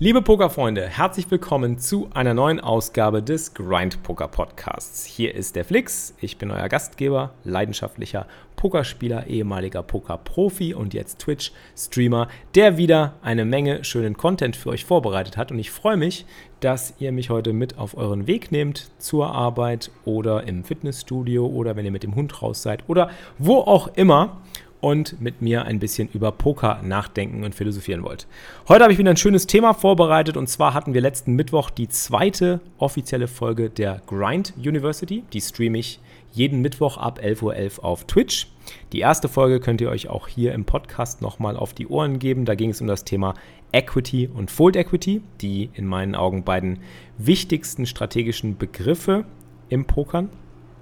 Liebe Pokerfreunde, herzlich willkommen zu einer neuen Ausgabe des Grind Poker Podcasts. Hier ist der Flix, ich bin euer Gastgeber, leidenschaftlicher Pokerspieler, ehemaliger Pokerprofi und jetzt Twitch-Streamer, der wieder eine Menge schönen Content für euch vorbereitet hat. Und ich freue mich, dass ihr mich heute mit auf euren Weg nehmt zur Arbeit oder im Fitnessstudio oder wenn ihr mit dem Hund raus seid oder wo auch immer und mit mir ein bisschen über Poker nachdenken und philosophieren wollt. Heute habe ich wieder ein schönes Thema vorbereitet und zwar hatten wir letzten Mittwoch die zweite offizielle Folge der Grind University. Die streame ich jeden Mittwoch ab 11.11 Uhr auf Twitch. Die erste Folge könnt ihr euch auch hier im Podcast nochmal auf die Ohren geben. Da ging es um das Thema Equity und Fold Equity, die in meinen Augen beiden wichtigsten strategischen Begriffe im Pokern.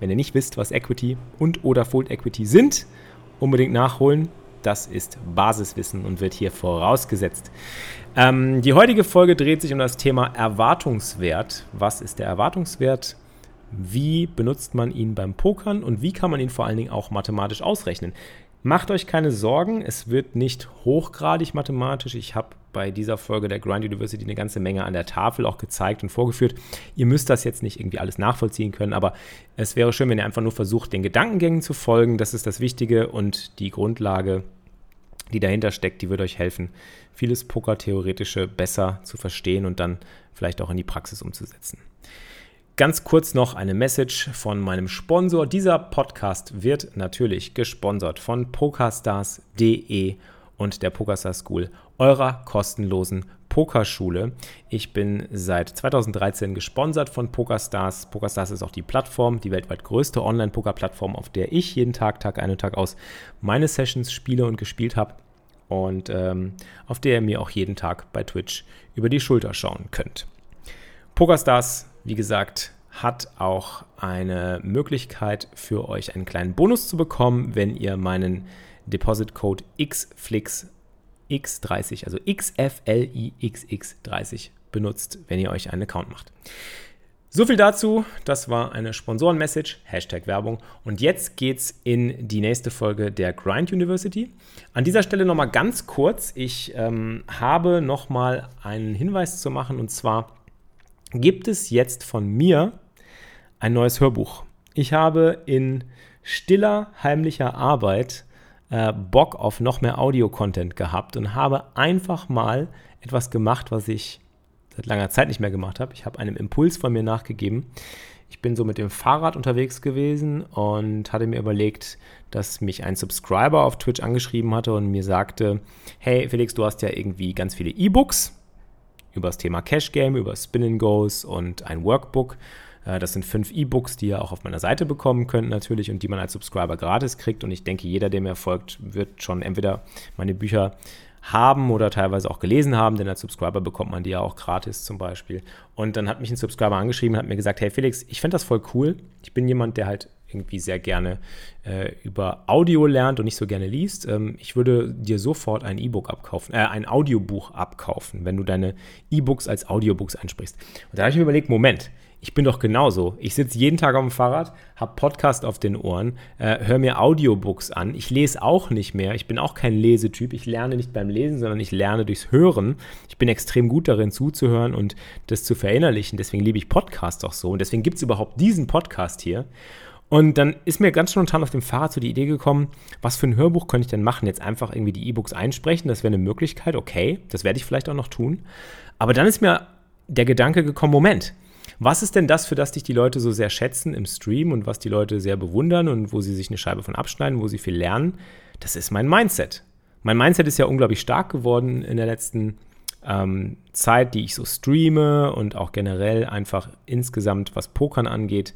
Wenn ihr nicht wisst, was Equity und oder Fold Equity sind, unbedingt nachholen. Das ist Basiswissen und wird hier vorausgesetzt. Ähm, die heutige Folge dreht sich um das Thema Erwartungswert. Was ist der Erwartungswert? Wie benutzt man ihn beim Pokern und wie kann man ihn vor allen Dingen auch mathematisch ausrechnen? Macht euch keine Sorgen, es wird nicht hochgradig mathematisch. Ich habe bei dieser Folge der Grind University eine ganze Menge an der Tafel auch gezeigt und vorgeführt. Ihr müsst das jetzt nicht irgendwie alles nachvollziehen können, aber es wäre schön, wenn ihr einfach nur versucht, den Gedankengängen zu folgen. Das ist das Wichtige und die Grundlage, die dahinter steckt, die wird euch helfen, vieles Poker-Theoretische besser zu verstehen und dann vielleicht auch in die Praxis umzusetzen. Ganz kurz noch eine Message von meinem Sponsor. Dieser Podcast wird natürlich gesponsert von pokerstars.de und der Pokerstars School, eurer kostenlosen Pokerschule. Ich bin seit 2013 gesponsert von Pokerstars. Pokerstars ist auch die Plattform, die weltweit größte Online-Poker-Plattform, auf der ich jeden Tag, Tag ein und Tag aus meine Sessions spiele und gespielt habe und ähm, auf der ihr mir auch jeden Tag bei Twitch über die Schulter schauen könnt. Pokerstars wie gesagt, hat auch eine Möglichkeit für euch einen kleinen Bonus zu bekommen, wenn ihr meinen Deposit Code XFlix X30, also XFLIXX30 benutzt, wenn ihr euch einen Account macht. So viel dazu. Das war eine Sponsoren-Message, Hashtag Werbung. Und jetzt geht's in die nächste Folge der Grind University. An dieser Stelle nochmal ganz kurz. Ich ähm, habe nochmal einen Hinweis zu machen und zwar gibt es jetzt von mir ein neues Hörbuch. Ich habe in stiller, heimlicher Arbeit äh, Bock auf noch mehr Audio-Content gehabt und habe einfach mal etwas gemacht, was ich seit langer Zeit nicht mehr gemacht habe. Ich habe einem Impuls von mir nachgegeben. Ich bin so mit dem Fahrrad unterwegs gewesen und hatte mir überlegt, dass mich ein Subscriber auf Twitch angeschrieben hatte und mir sagte, hey Felix, du hast ja irgendwie ganz viele E-Books über das Thema Cash Game, über Spin and Goes und ein Workbook. Äh, das sind fünf E-Books, die ihr auch auf meiner Seite bekommen könnt natürlich und die man als Subscriber gratis kriegt. Und ich denke, jeder, der mir folgt, wird schon entweder meine Bücher haben oder teilweise auch gelesen haben, denn als Subscriber bekommt man die ja auch gratis zum Beispiel. Und dann hat mich ein Subscriber angeschrieben und hat mir gesagt, hey Felix, ich fände das voll cool. Ich bin jemand, der halt irgendwie sehr gerne äh, über Audio lernt und nicht so gerne liest. Ähm, ich würde dir sofort ein E-Book abkaufen, äh, ein Audiobuch abkaufen, wenn du deine E-Books als Audiobooks ansprichst. Und da habe ich mir überlegt, Moment, ich bin doch genauso. Ich sitze jeden Tag auf dem Fahrrad, habe Podcast auf den Ohren, äh, höre mir Audiobooks an. Ich lese auch nicht mehr. Ich bin auch kein Lesetyp. Ich lerne nicht beim Lesen, sondern ich lerne durchs Hören. Ich bin extrem gut darin zuzuhören und das zu verinnerlichen. Deswegen liebe ich Podcasts auch so. Und deswegen gibt es überhaupt diesen Podcast hier. Und dann ist mir ganz spontan auf dem Fahrrad so die Idee gekommen, was für ein Hörbuch könnte ich denn machen? Jetzt einfach irgendwie die E-Books einsprechen, das wäre eine Möglichkeit, okay, das werde ich vielleicht auch noch tun. Aber dann ist mir der Gedanke gekommen, Moment, was ist denn das, für das dich die Leute so sehr schätzen im Stream und was die Leute sehr bewundern und wo sie sich eine Scheibe von abschneiden, wo sie viel lernen? Das ist mein Mindset. Mein Mindset ist ja unglaublich stark geworden in der letzten ähm, Zeit, die ich so streame und auch generell einfach insgesamt, was Pokern angeht,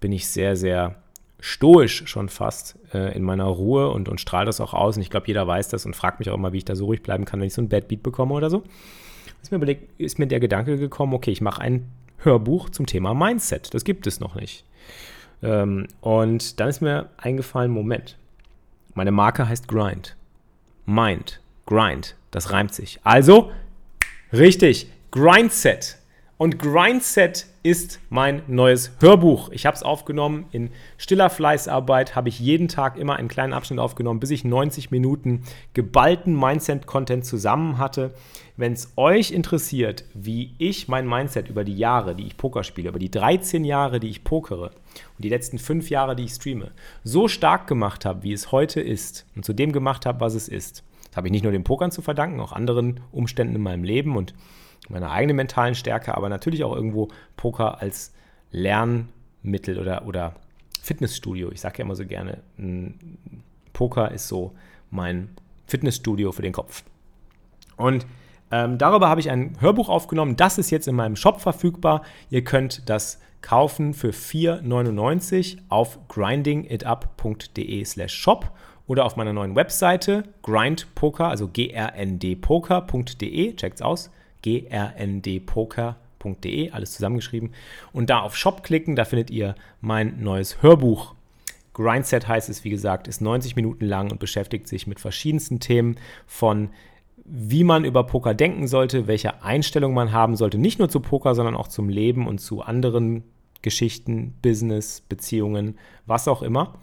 bin ich sehr, sehr stoisch schon fast äh, in meiner Ruhe und, und strahle das auch aus. Und ich glaube, jeder weiß das und fragt mich auch immer, wie ich da so ruhig bleiben kann, wenn ich so ein Bad Beat bekomme oder so. ist mir, überlegt, ist mir der Gedanke gekommen, okay, ich mache ein Hörbuch zum Thema Mindset. Das gibt es noch nicht. Ähm, und dann ist mir eingefallen, Moment, meine Marke heißt Grind. Mind, Grind, das reimt sich. Also, richtig, Grindset. Und Grindset ist mein neues Hörbuch. Ich habe es aufgenommen in stiller Fleißarbeit, habe ich jeden Tag immer einen kleinen Abschnitt aufgenommen, bis ich 90 Minuten geballten Mindset-Content zusammen hatte. Wenn es euch interessiert, wie ich mein Mindset über die Jahre, die ich Poker spiele, über die 13 Jahre, die ich pokere und die letzten 5 Jahre, die ich streame, so stark gemacht habe, wie es heute ist und zu dem gemacht habe, was es ist, das habe ich nicht nur dem Pokern zu verdanken, auch anderen Umständen in meinem Leben und meiner eigenen mentalen Stärke, aber natürlich auch irgendwo Poker als Lernmittel oder, oder Fitnessstudio. Ich sage ja immer so gerne, Poker ist so mein Fitnessstudio für den Kopf. Und ähm, darüber habe ich ein Hörbuch aufgenommen. Das ist jetzt in meinem Shop verfügbar. Ihr könnt das kaufen für 4,99 auf grindingitup.de slash shop oder auf meiner neuen Webseite grindpoker, also grndpoker.de. Checkt's aus grndpoker.de, alles zusammengeschrieben. Und da auf Shop klicken, da findet ihr mein neues Hörbuch. Grindset heißt es, wie gesagt, ist 90 Minuten lang und beschäftigt sich mit verschiedensten Themen von wie man über Poker denken sollte, welche Einstellung man haben sollte, nicht nur zu Poker, sondern auch zum Leben und zu anderen Geschichten, Business, Beziehungen, was auch immer.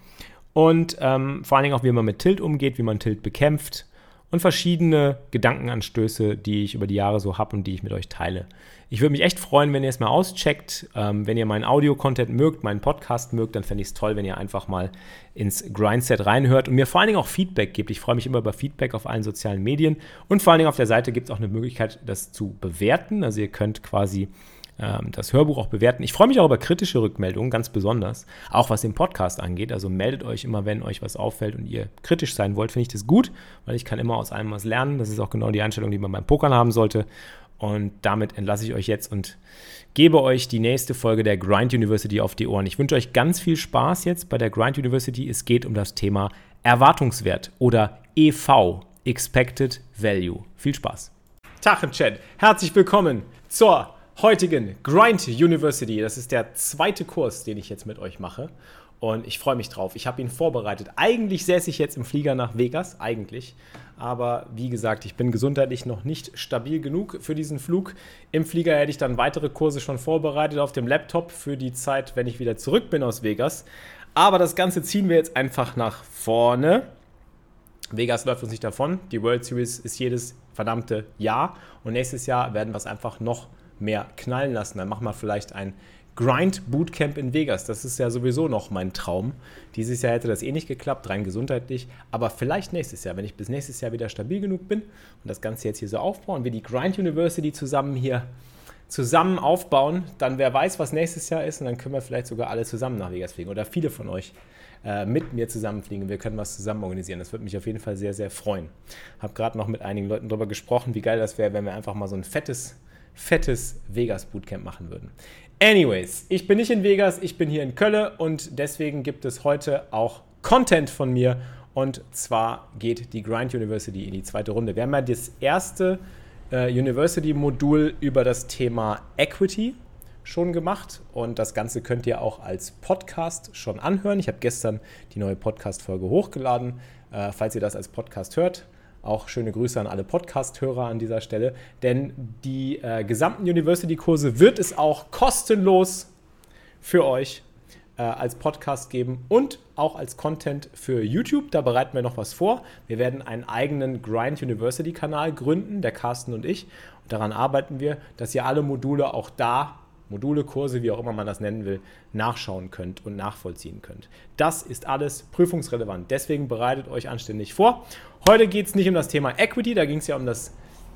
Und ähm, vor allen Dingen auch, wie man mit Tilt umgeht, wie man Tilt bekämpft und verschiedene Gedankenanstöße, die ich über die Jahre so habe und die ich mit euch teile. Ich würde mich echt freuen, wenn ihr es mal auscheckt. Ähm, wenn ihr meinen Audio-Content mögt, meinen Podcast mögt, dann fände ich es toll, wenn ihr einfach mal ins Grindset reinhört und mir vor allen Dingen auch Feedback gebt. Ich freue mich immer über Feedback auf allen sozialen Medien und vor allen Dingen auf der Seite gibt es auch eine Möglichkeit, das zu bewerten. Also ihr könnt quasi ähm, das Hörbuch auch bewerten. Ich freue mich auch über kritische Rückmeldungen, ganz besonders, auch was den Podcast angeht. Also meldet euch immer, wenn euch was auffällt und ihr kritisch sein wollt, finde ich das gut, weil ich kann immer aus allem was lernen. Das ist auch genau die Einstellung, die man beim Pokern haben sollte. Und damit entlasse ich euch jetzt und gebe euch die nächste Folge der Grind University auf die Ohren. Ich wünsche euch ganz viel Spaß jetzt bei der Grind University. Es geht um das Thema Erwartungswert oder EV, Expected Value. Viel Spaß. Tag im Chat. Herzlich willkommen zur heutigen Grind University. Das ist der zweite Kurs, den ich jetzt mit euch mache. Und ich freue mich drauf. Ich habe ihn vorbereitet. Eigentlich säße ich jetzt im Flieger nach Vegas, eigentlich. Aber wie gesagt, ich bin gesundheitlich noch nicht stabil genug für diesen Flug. Im Flieger hätte ich dann weitere Kurse schon vorbereitet auf dem Laptop für die Zeit, wenn ich wieder zurück bin aus Vegas. Aber das Ganze ziehen wir jetzt einfach nach vorne. Vegas läuft uns nicht davon. Die World Series ist jedes verdammte Jahr. Und nächstes Jahr werden wir es einfach noch mehr knallen lassen. Dann machen wir vielleicht ein Grind Bootcamp in Vegas. Das ist ja sowieso noch mein Traum. Dieses Jahr hätte das eh nicht geklappt, rein gesundheitlich. Aber vielleicht nächstes Jahr, wenn ich bis nächstes Jahr wieder stabil genug bin und das Ganze jetzt hier so aufbauen, wir die Grind University zusammen hier zusammen aufbauen, dann wer weiß, was nächstes Jahr ist und dann können wir vielleicht sogar alle zusammen nach Vegas fliegen oder viele von euch äh, mit mir zusammenfliegen. Wir können was zusammen organisieren. Das würde mich auf jeden Fall sehr, sehr freuen. Habe gerade noch mit einigen Leuten darüber gesprochen, wie geil das wäre, wenn wir einfach mal so ein fettes fettes Vegas Bootcamp machen würden. Anyways, ich bin nicht in Vegas, ich bin hier in Köln und deswegen gibt es heute auch Content von mir und zwar geht die Grind University in die zweite Runde. Wir haben ja das erste äh, University-Modul über das Thema Equity schon gemacht und das Ganze könnt ihr auch als Podcast schon anhören. Ich habe gestern die neue Podcast-Folge hochgeladen. Äh, falls ihr das als Podcast hört, auch schöne Grüße an alle Podcast-Hörer an dieser Stelle. Denn die äh, gesamten University-Kurse wird es auch kostenlos für euch äh, als Podcast geben und auch als Content für YouTube. Da bereiten wir noch was vor. Wir werden einen eigenen Grind University-Kanal gründen, der Carsten und ich. Und daran arbeiten wir, dass ihr alle Module auch da Module, Kurse, wie auch immer man das nennen will, nachschauen könnt und nachvollziehen könnt. Das ist alles prüfungsrelevant. Deswegen bereitet euch anständig vor. Heute geht es nicht um das Thema Equity, da ging es ja um das,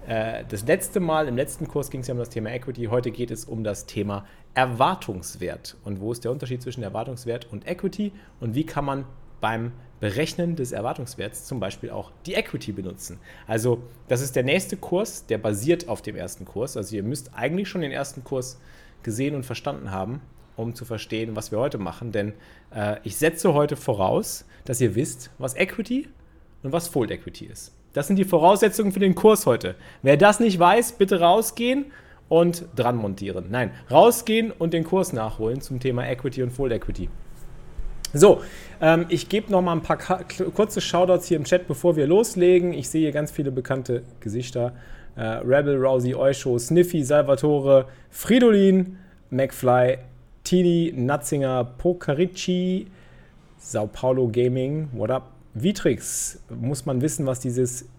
äh, das letzte Mal, im letzten Kurs ging es ja um das Thema Equity. Heute geht es um das Thema Erwartungswert. Und wo ist der Unterschied zwischen Erwartungswert und Equity und wie kann man beim Berechnen des Erwartungswerts zum Beispiel auch die Equity benutzen. Also das ist der nächste Kurs, der basiert auf dem ersten Kurs. Also ihr müsst eigentlich schon den ersten Kurs gesehen und verstanden haben, um zu verstehen, was wir heute machen. Denn äh, ich setze heute voraus, dass ihr wisst, was Equity und was Fold Equity ist. Das sind die Voraussetzungen für den Kurs heute. Wer das nicht weiß, bitte rausgehen und dran montieren. Nein, rausgehen und den Kurs nachholen zum Thema Equity und Full Equity. So, ähm, ich gebe noch mal ein paar kurze Shoutouts hier im Chat, bevor wir loslegen. Ich sehe hier ganz viele bekannte Gesichter. Äh, Rebel, Rousey, Eusho, Sniffy, Salvatore, Fridolin, McFly, Tini, Natzinger, Pocarici, Sao Paulo Gaming, what up? Vitrix, muss man wissen, was dieses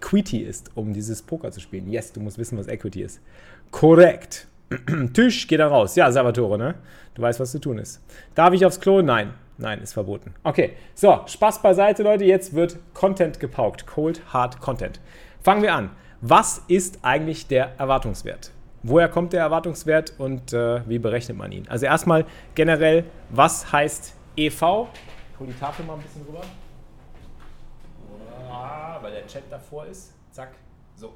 Equity ist, um dieses Poker zu spielen. Yes, du musst wissen, was Equity ist. Korrekt. Tisch, geh da raus. Ja, Salvatore, ne? Du weißt, was zu tun ist. Darf ich aufs Klo? Nein. Nein, ist verboten. Okay, so, Spaß beiseite, Leute. Jetzt wird Content gepaukt. Cold, Hard Content. Fangen wir an. Was ist eigentlich der Erwartungswert? Woher kommt der Erwartungswert und äh, wie berechnet man ihn? Also erstmal generell, was heißt EV? Ich hole die Tafel mal ein bisschen rüber. Ah, weil der Chat davor ist. Zack. So.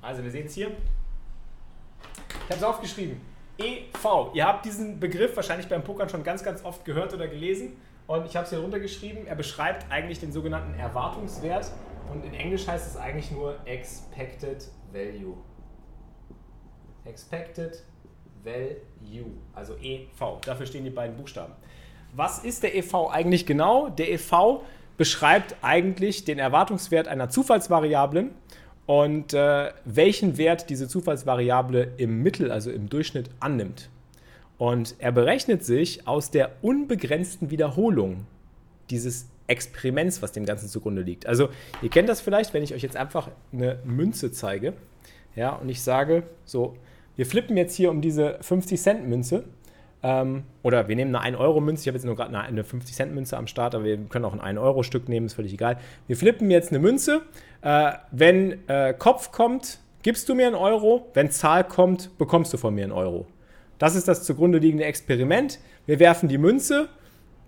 Also wir sehen es hier. Ich habe es aufgeschrieben. EV. Ihr habt diesen Begriff wahrscheinlich beim Pokern schon ganz, ganz oft gehört oder gelesen. Und ich habe es hier runtergeschrieben. Er beschreibt eigentlich den sogenannten Erwartungswert. Und in Englisch heißt es eigentlich nur Expected Value. Expected Value, also EV. Dafür stehen die beiden Buchstaben. Was ist der EV eigentlich genau? Der EV beschreibt eigentlich den Erwartungswert einer Zufallsvariablen und äh, welchen Wert diese Zufallsvariable im Mittel, also im Durchschnitt, annimmt. Und er berechnet sich aus der unbegrenzten Wiederholung dieses Experiments, was dem Ganzen zugrunde liegt. Also ihr kennt das vielleicht, wenn ich euch jetzt einfach eine Münze zeige, ja, und ich sage, so, wir flippen jetzt hier um diese 50 Cent Münze ähm, oder wir nehmen eine 1-Euro-Münze. Ich habe jetzt nur gerade eine 50-Cent-Münze am Start, aber wir können auch ein 1-Euro-Stück nehmen, ist völlig egal. Wir flippen jetzt eine Münze. Äh, wenn äh, Kopf kommt, gibst du mir einen Euro. Wenn Zahl kommt, bekommst du von mir einen Euro. Das ist das zugrunde liegende Experiment. Wir werfen die Münze.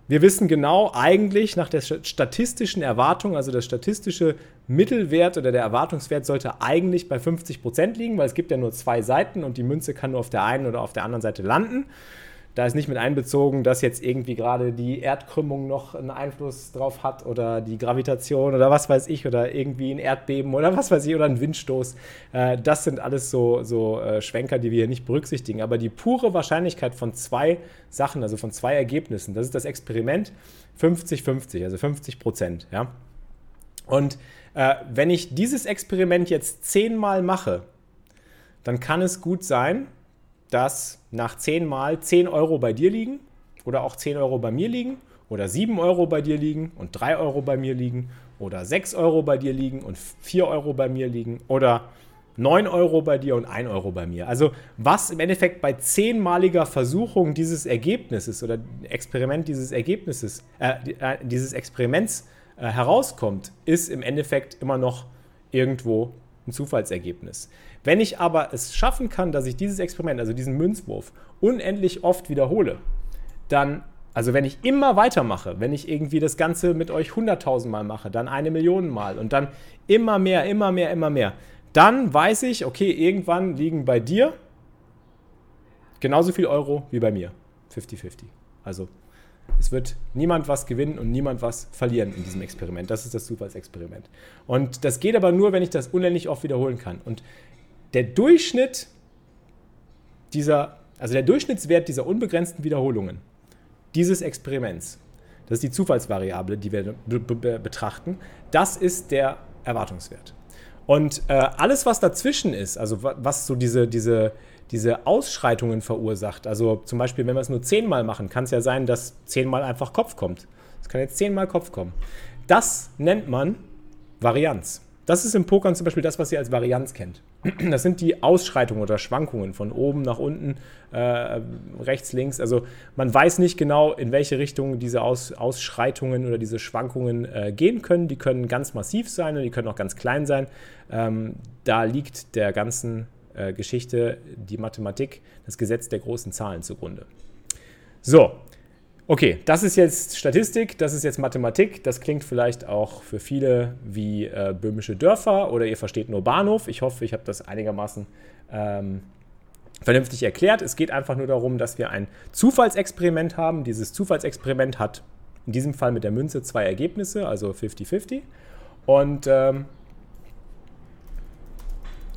Wir wissen genau eigentlich nach der statistischen Erwartung, also der statistische Mittelwert oder der Erwartungswert sollte eigentlich bei 50% liegen, weil es gibt ja nur zwei Seiten und die Münze kann nur auf der einen oder auf der anderen Seite landen. Da ist nicht mit einbezogen, dass jetzt irgendwie gerade die Erdkrümmung noch einen Einfluss drauf hat oder die Gravitation oder was weiß ich oder irgendwie ein Erdbeben oder was weiß ich oder ein Windstoß. Äh, das sind alles so, so äh, Schwenker, die wir hier nicht berücksichtigen. Aber die pure Wahrscheinlichkeit von zwei Sachen, also von zwei Ergebnissen, das ist das Experiment 50-50, also 50 Prozent. Ja? Und äh, wenn ich dieses Experiment jetzt zehnmal mache, dann kann es gut sein, dass nach 10 Mal 10 Euro bei dir liegen oder auch 10 Euro bei mir liegen oder 7 Euro bei dir liegen und 3 Euro bei mir liegen oder 6 Euro bei dir liegen und 4 Euro bei mir liegen oder 9 Euro bei dir und 1 Euro bei mir. Also was im Endeffekt bei zehnmaliger Versuchung dieses Ergebnisses oder Experiment dieses Ergebnisses, äh, äh, dieses Experiments äh, herauskommt, ist im Endeffekt immer noch irgendwo ein Zufallsergebnis. Wenn ich aber es schaffen kann, dass ich dieses Experiment, also diesen Münzwurf, unendlich oft wiederhole, dann, also wenn ich immer weitermache, wenn ich irgendwie das Ganze mit euch 100.000 Mal mache, dann eine Million Mal und dann immer mehr, immer mehr, immer mehr, dann weiß ich, okay, irgendwann liegen bei dir genauso viel Euro wie bei mir. 50-50. Also es wird niemand was gewinnen und niemand was verlieren in diesem Experiment. Das ist das Zufallsexperiment. Und das geht aber nur, wenn ich das unendlich oft wiederholen kann. Und der Durchschnitt dieser, also der Durchschnittswert dieser unbegrenzten Wiederholungen dieses Experiments, das ist die Zufallsvariable, die wir betrachten, das ist der Erwartungswert. Und äh, alles, was dazwischen ist, also was so diese, diese, diese Ausschreitungen verursacht, also zum Beispiel, wenn wir es nur zehnmal machen, kann es ja sein, dass zehnmal einfach Kopf kommt. Es kann jetzt zehnmal Kopf kommen. Das nennt man Varianz. Das ist im Pokern zum Beispiel das, was ihr als Varianz kennt. Das sind die Ausschreitungen oder Schwankungen von oben nach unten, äh, rechts, links. Also man weiß nicht genau, in welche Richtung diese Aus Ausschreitungen oder diese Schwankungen äh, gehen können. Die können ganz massiv sein und die können auch ganz klein sein. Ähm, da liegt der ganzen äh, Geschichte die Mathematik, das Gesetz der großen Zahlen zugrunde. So, Okay, das ist jetzt Statistik, das ist jetzt Mathematik. Das klingt vielleicht auch für viele wie äh, böhmische Dörfer oder ihr versteht nur Bahnhof. Ich hoffe, ich habe das einigermaßen ähm, vernünftig erklärt. Es geht einfach nur darum, dass wir ein Zufallsexperiment haben. Dieses Zufallsexperiment hat in diesem Fall mit der Münze zwei Ergebnisse, also 50-50. Und ähm,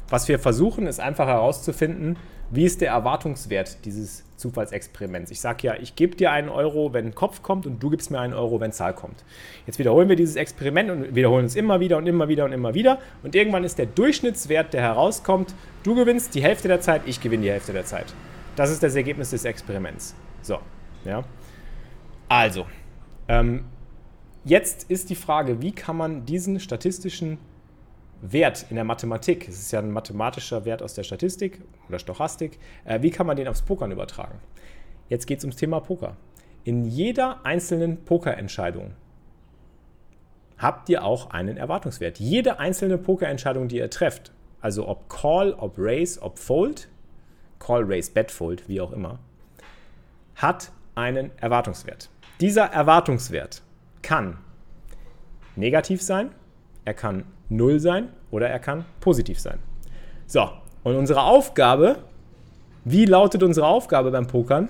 was wir versuchen, ist einfach herauszufinden, wie ist der Erwartungswert dieses Zufallsexperiments. Ich sage ja, ich gebe dir einen Euro, wenn Kopf kommt und du gibst mir einen Euro, wenn Zahl kommt. Jetzt wiederholen wir dieses Experiment und wiederholen es immer wieder und immer wieder und immer wieder. Und irgendwann ist der Durchschnittswert, der herauskommt, du gewinnst die Hälfte der Zeit, ich gewinne die Hälfte der Zeit. Das ist das Ergebnis des Experiments. So, ja. Also, ähm, jetzt ist die Frage, wie kann man diesen statistischen Wert in der Mathematik, es ist ja ein mathematischer Wert aus der Statistik oder Stochastik, äh, wie kann man den aufs Pokern übertragen? Jetzt geht es ums Thema Poker. In jeder einzelnen Pokerentscheidung habt ihr auch einen Erwartungswert. Jede einzelne Pokerentscheidung, die ihr trefft, also ob Call, ob Raise, ob Fold, Call, Raise, Bet, Fold, wie auch immer, hat einen Erwartungswert. Dieser Erwartungswert kann negativ sein, er kann 0 sein oder er kann positiv sein. So, und unsere Aufgabe, wie lautet unsere Aufgabe beim Pokern?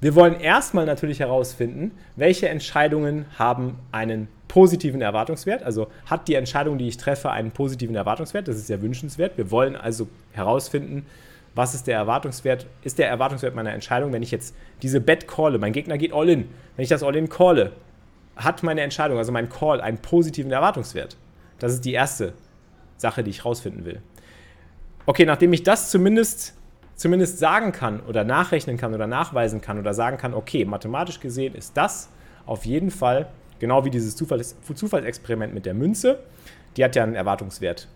Wir wollen erstmal natürlich herausfinden, welche Entscheidungen haben einen positiven Erwartungswert. Also hat die Entscheidung, die ich treffe, einen positiven Erwartungswert. Das ist ja wünschenswert. Wir wollen also herausfinden, was ist der Erwartungswert, ist der Erwartungswert meiner Entscheidung, wenn ich jetzt diese Bet calle, mein Gegner geht all in, wenn ich das all in calle, hat meine Entscheidung, also mein Call, einen positiven Erwartungswert? Das ist die erste Sache, die ich rausfinden will. Okay, nachdem ich das zumindest, zumindest sagen kann oder nachrechnen kann oder nachweisen kann oder sagen kann, okay, mathematisch gesehen ist das auf jeden Fall, genau wie dieses Zufalls Zufallsexperiment mit der Münze, die hat ja einen Erwartungswert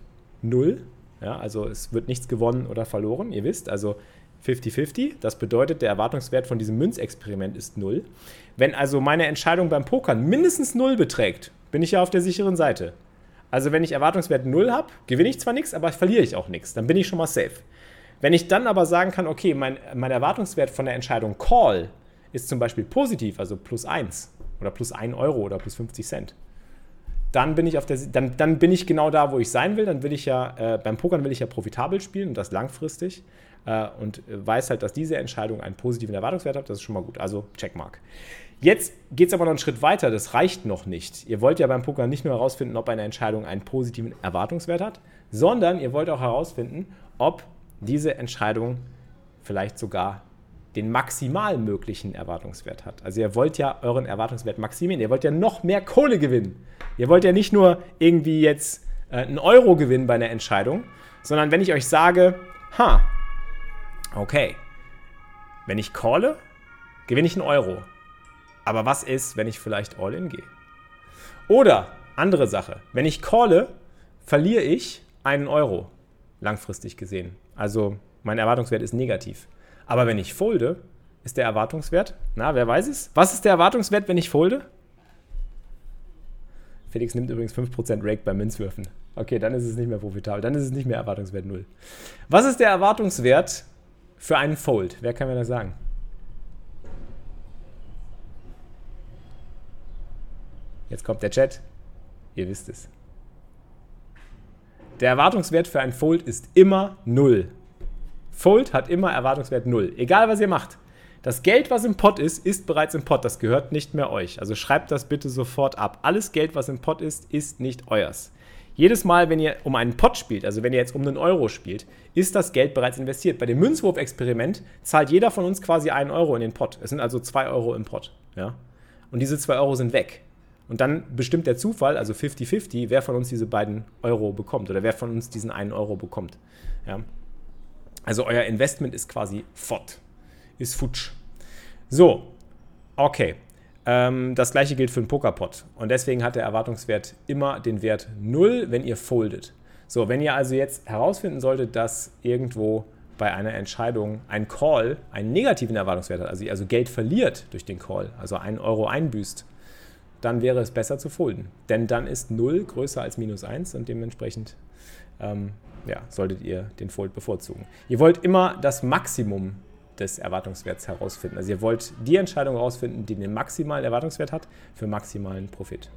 0. Ja, also es wird nichts gewonnen oder verloren, ihr wisst, also 50-50. Das bedeutet, der Erwartungswert von diesem Münzexperiment ist 0. Wenn also meine Entscheidung beim Pokern mindestens 0 beträgt, bin ich ja auf der sicheren Seite. Also wenn ich Erwartungswert 0 habe, gewinne ich zwar nichts, aber verliere ich auch nichts. Dann bin ich schon mal safe. Wenn ich dann aber sagen kann, okay, mein, mein Erwartungswert von der Entscheidung Call ist zum Beispiel positiv, also plus 1 oder plus 1 Euro oder plus 50 Cent, dann bin ich, auf der, dann, dann bin ich genau da, wo ich sein will. Dann will ich ja, äh, beim Pokern will ich ja profitabel spielen und das langfristig. Äh, und weiß halt, dass diese Entscheidung einen positiven Erwartungswert hat. Das ist schon mal gut. Also Checkmark. Jetzt geht es aber noch einen Schritt weiter, das reicht noch nicht. Ihr wollt ja beim Poker nicht nur herausfinden, ob eine Entscheidung einen positiven Erwartungswert hat, sondern ihr wollt auch herausfinden, ob diese Entscheidung vielleicht sogar den maximal möglichen Erwartungswert hat. Also ihr wollt ja euren Erwartungswert maximieren, ihr wollt ja noch mehr Kohle gewinnen. Ihr wollt ja nicht nur irgendwie jetzt äh, einen Euro gewinnen bei einer Entscheidung, sondern wenn ich euch sage, ha, okay, wenn ich calle, gewinne ich einen Euro. Aber was ist, wenn ich vielleicht All-In gehe? Oder, andere Sache, wenn ich calle, verliere ich einen Euro, langfristig gesehen. Also mein Erwartungswert ist negativ. Aber wenn ich folde, ist der Erwartungswert, na, wer weiß es? Was ist der Erwartungswert, wenn ich folde? Felix nimmt übrigens 5% Rake beim Münzwürfen. Okay, dann ist es nicht mehr profitabel. Dann ist es nicht mehr Erwartungswert 0. Was ist der Erwartungswert für einen Fold? Wer kann mir das sagen? Jetzt kommt der Chat. Ihr wisst es. Der Erwartungswert für ein Fold ist immer 0. Fold hat immer Erwartungswert 0. Egal was ihr macht. Das Geld, was im Pot ist, ist bereits im Pot. Das gehört nicht mehr euch. Also schreibt das bitte sofort ab. Alles Geld, was im Pot ist, ist nicht euers. Jedes Mal, wenn ihr um einen Pot spielt, also wenn ihr jetzt um einen Euro spielt, ist das Geld bereits investiert. Bei dem Münzwurf-Experiment zahlt jeder von uns quasi einen Euro in den Pot. Es sind also zwei Euro im Pot. Ja? Und diese zwei Euro sind weg. Und dann bestimmt der Zufall, also 50-50, wer von uns diese beiden Euro bekommt oder wer von uns diesen einen Euro bekommt. Ja. Also euer Investment ist quasi fort, ist futsch. So, okay. Ähm, das gleiche gilt für einen Pokerpot. Und deswegen hat der Erwartungswert immer den Wert 0, wenn ihr foldet. So, wenn ihr also jetzt herausfinden solltet, dass irgendwo bei einer Entscheidung ein Call einen negativen Erwartungswert hat, also ihr also Geld verliert durch den Call, also einen Euro einbüßt, dann wäre es besser zu folden. Denn dann ist 0 größer als minus 1 und dementsprechend ähm, ja, solltet ihr den Fold bevorzugen. Ihr wollt immer das Maximum des Erwartungswerts herausfinden. Also ihr wollt die Entscheidung herausfinden, die den maximalen Erwartungswert hat für maximalen Profit.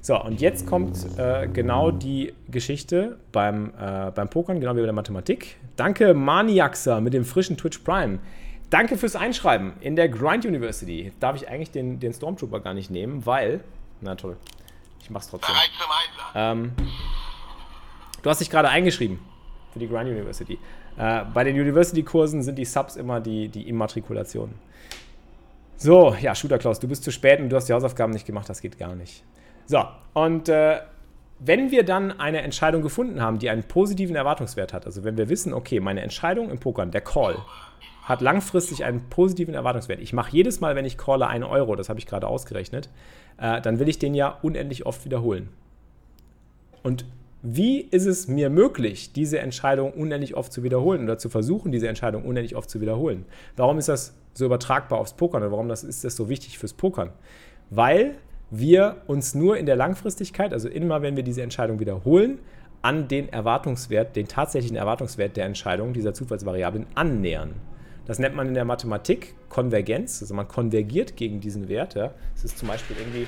So, und jetzt kommt äh, genau die Geschichte beim, äh, beim Pokern, genau wie bei der Mathematik. Danke Maniaxa mit dem frischen Twitch Prime. Danke fürs Einschreiben. In der Grind University darf ich eigentlich den, den Stormtrooper gar nicht nehmen, weil. Na toll. Ich mach's trotzdem. Ähm, du hast dich gerade eingeschrieben. für die Grind University. Äh, bei den University-Kursen sind die Subs immer die, die Immatrikulationen. So, ja, Shooter Klaus, du bist zu spät und du hast die Hausaufgaben nicht gemacht, das geht gar nicht. So, und äh, wenn wir dann eine Entscheidung gefunden haben, die einen positiven Erwartungswert hat, also wenn wir wissen, okay, meine Entscheidung im Pokern, der Call, hat langfristig einen positiven Erwartungswert. Ich mache jedes Mal, wenn ich calle, einen Euro, das habe ich gerade ausgerechnet, äh, dann will ich den ja unendlich oft wiederholen. Und wie ist es mir möglich, diese Entscheidung unendlich oft zu wiederholen oder zu versuchen, diese Entscheidung unendlich oft zu wiederholen? Warum ist das so übertragbar aufs Pokern oder warum das, ist das so wichtig fürs Pokern? Weil wir uns nur in der Langfristigkeit, also immer wenn wir diese Entscheidung wiederholen, an den Erwartungswert, den tatsächlichen Erwartungswert der Entscheidung dieser Zufallsvariablen annähern. Das nennt man in der Mathematik Konvergenz, also man konvergiert gegen diesen Wert. Ja. Das ist zum Beispiel irgendwie,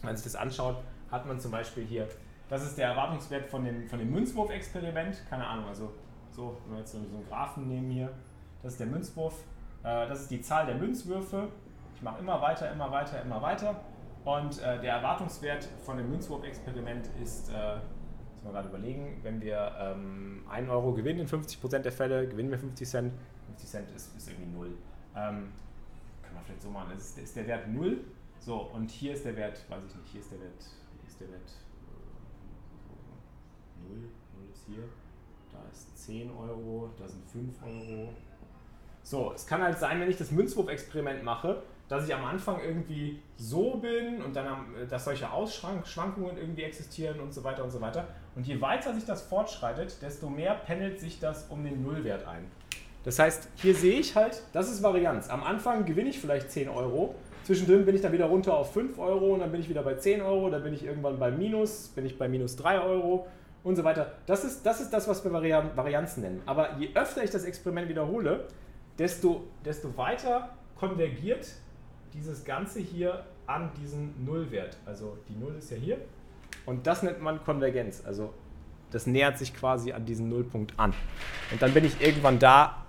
wenn man sich das anschaut, hat man zum Beispiel hier das ist der Erwartungswert von dem, von dem Münzwurf-Experiment. Keine Ahnung, also so, wenn wir jetzt so, einen Graphen nehmen hier, das ist der Münzwurf, äh, das ist die Zahl der Münzwürfe. Ich mache immer weiter, immer weiter, immer weiter. Und äh, der Erwartungswert von dem Münzwurf-Experiment ist, äh, müssen wir gerade überlegen, wenn wir ähm, 1 Euro gewinnen in 50% der Fälle, gewinnen wir 50 Cent. 50 Cent ist, ist irgendwie 0. Ähm, kann man vielleicht so machen, ist, ist der Wert 0. So, und hier ist der Wert, weiß ich nicht, hier ist der Wert, hier ist der Wert 0, 0 ist hier, da ist 10 Euro, da sind 5 Euro. So, es kann halt sein, wenn ich das Münzwurf-Experiment mache, dass ich am Anfang irgendwie so bin und dann, äh, dass solche Ausschwankungen irgendwie existieren und so weiter und so weiter. Und je weiter sich das fortschreitet, desto mehr pendelt sich das um den Nullwert ein. Das heißt, hier sehe ich halt, das ist Varianz. Am Anfang gewinne ich vielleicht 10 Euro, zwischendrin bin ich dann wieder runter auf 5 Euro und dann bin ich wieder bei 10 Euro, dann bin ich irgendwann bei Minus, bin ich bei minus 3 Euro und so weiter. Das ist, das ist das, was wir Varianzen nennen. Aber je öfter ich das Experiment wiederhole, desto, desto weiter konvergiert dieses Ganze hier an diesen Nullwert. Also die Null ist ja hier. Und das nennt man Konvergenz. Also das nähert sich quasi an diesen Nullpunkt an. Und dann bin ich irgendwann da,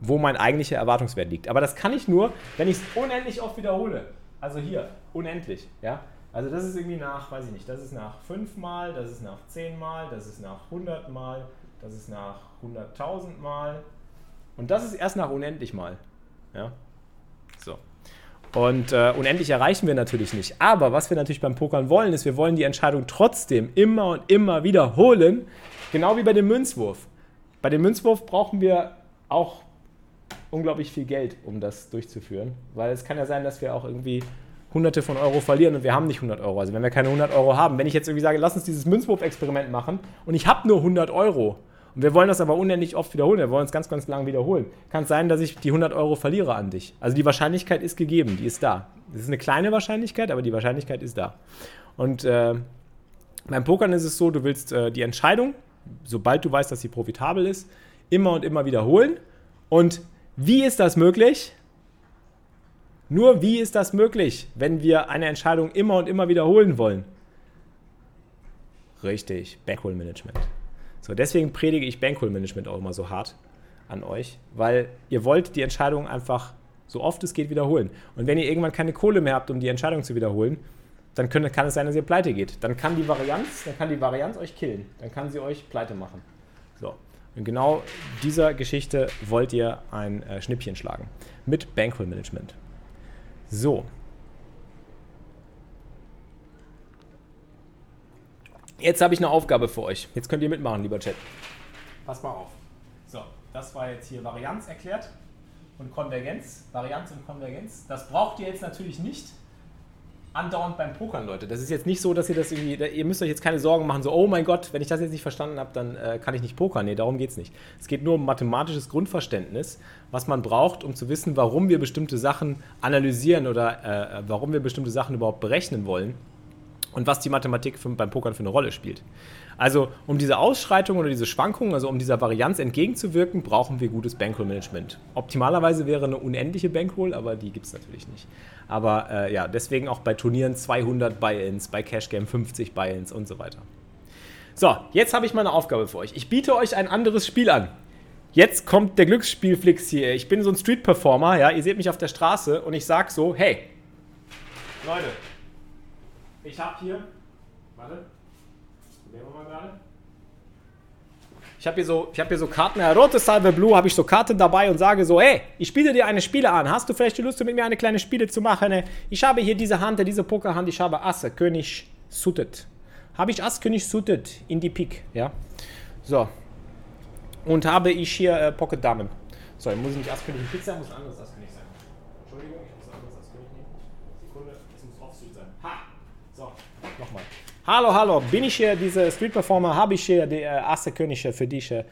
wo mein eigentlicher Erwartungswert liegt. Aber das kann ich nur, wenn ich es unendlich oft wiederhole. Also hier, unendlich. Ja? Also das ist irgendwie nach, weiß ich nicht, das ist nach 5 Mal, das ist nach 10 Mal, das ist nach 100 Mal, das ist nach 100.000 Mal und das ist erst nach unendlich Mal. Ja? So. Und äh, unendlich erreichen wir natürlich nicht. Aber was wir natürlich beim Pokern wollen, ist, wir wollen die Entscheidung trotzdem immer und immer wiederholen. Genau wie bei dem Münzwurf. Bei dem Münzwurf brauchen wir auch unglaublich viel Geld, um das durchzuführen. Weil es kann ja sein, dass wir auch irgendwie hunderte von Euro verlieren und wir haben nicht 100 Euro. Also wenn wir keine 100 Euro haben, wenn ich jetzt irgendwie sage, lass uns dieses Münzwurf-Experiment machen und ich habe nur 100 Euro und wir wollen das aber unendlich oft wiederholen, wir wollen es ganz, ganz lang wiederholen, kann es sein, dass ich die 100 Euro verliere an dich. Also die Wahrscheinlichkeit ist gegeben, die ist da. Es ist eine kleine Wahrscheinlichkeit, aber die Wahrscheinlichkeit ist da. Und äh, beim Pokern ist es so, du willst äh, die Entscheidung, sobald du weißt, dass sie profitabel ist, immer und immer wiederholen. Und wie ist das möglich? Nur wie ist das möglich, wenn wir eine Entscheidung immer und immer wiederholen wollen? Richtig, Bankroll Management. So, deswegen predige ich Bankroll Management auch immer so hart an euch, weil ihr wollt die Entscheidung einfach so oft es geht wiederholen. Und wenn ihr irgendwann keine Kohle mehr habt, um die Entscheidung zu wiederholen, dann kann es sein, dass ihr pleite geht. Dann kann die Varianz, dann kann die Varianz euch killen. Dann kann sie euch pleite machen. Und genau dieser Geschichte wollt ihr ein äh, Schnippchen schlagen. Mit Bankroll Management. So. Jetzt habe ich eine Aufgabe für euch. Jetzt könnt ihr mitmachen, lieber Chat. Pass mal auf. So, das war jetzt hier Varianz erklärt und Konvergenz. Varianz und Konvergenz. Das braucht ihr jetzt natürlich nicht andauernd beim Pokern, Leute. Das ist jetzt nicht so, dass ihr das irgendwie, ihr müsst euch jetzt keine Sorgen machen, so, oh mein Gott, wenn ich das jetzt nicht verstanden habe, dann äh, kann ich nicht pokern. Nee, darum geht es nicht. Es geht nur um mathematisches Grundverständnis, was man braucht, um zu wissen, warum wir bestimmte Sachen analysieren oder äh, warum wir bestimmte Sachen überhaupt berechnen wollen und was die Mathematik für, beim Pokern für eine Rolle spielt. Also, um diese Ausschreitung oder diese Schwankungen, also um dieser Varianz entgegenzuwirken, brauchen wir gutes Bankroll-Management. Optimalerweise wäre eine unendliche Bankroll, aber die gibt es natürlich nicht. Aber äh, ja, deswegen auch bei Turnieren 200 Buy-ins, bei Cash Game 50 Buy-ins und so weiter. So, jetzt habe ich meine Aufgabe für euch. Ich biete euch ein anderes Spiel an. Jetzt kommt der Glücksspielflix hier. Ich bin so ein Street-Performer, ja. Ihr seht mich auf der Straße und ich sage so: Hey, Leute, ich habe hier. Warte. Ich habe hier, so, hab hier so Karten, ja, rote Salve Blue, habe ich so Karten dabei und sage so, hey, ich spiele dir eine Spiele an. Hast du vielleicht die Lust, mit mir eine kleine Spiele zu machen? Ich habe hier diese Hand, diese Pokerhand, ich habe Asse, König, Suited. Habe ich Ass, König, Suited in die Pik, ja. So. Und habe ich hier äh, Pocket Damen. So, muss ich nicht Ass, König, Pizza, muss ein anderes Ass, König sein. Entschuldigung, ich muss ein anderes Ass, König nehmen. Sekunde, es muss Offsuit sein. Ha! So, nochmal. Hallo, hallo, bin ich hier dieser Street Performer? Habe ich hier die äh, Asse König für dich? Äh,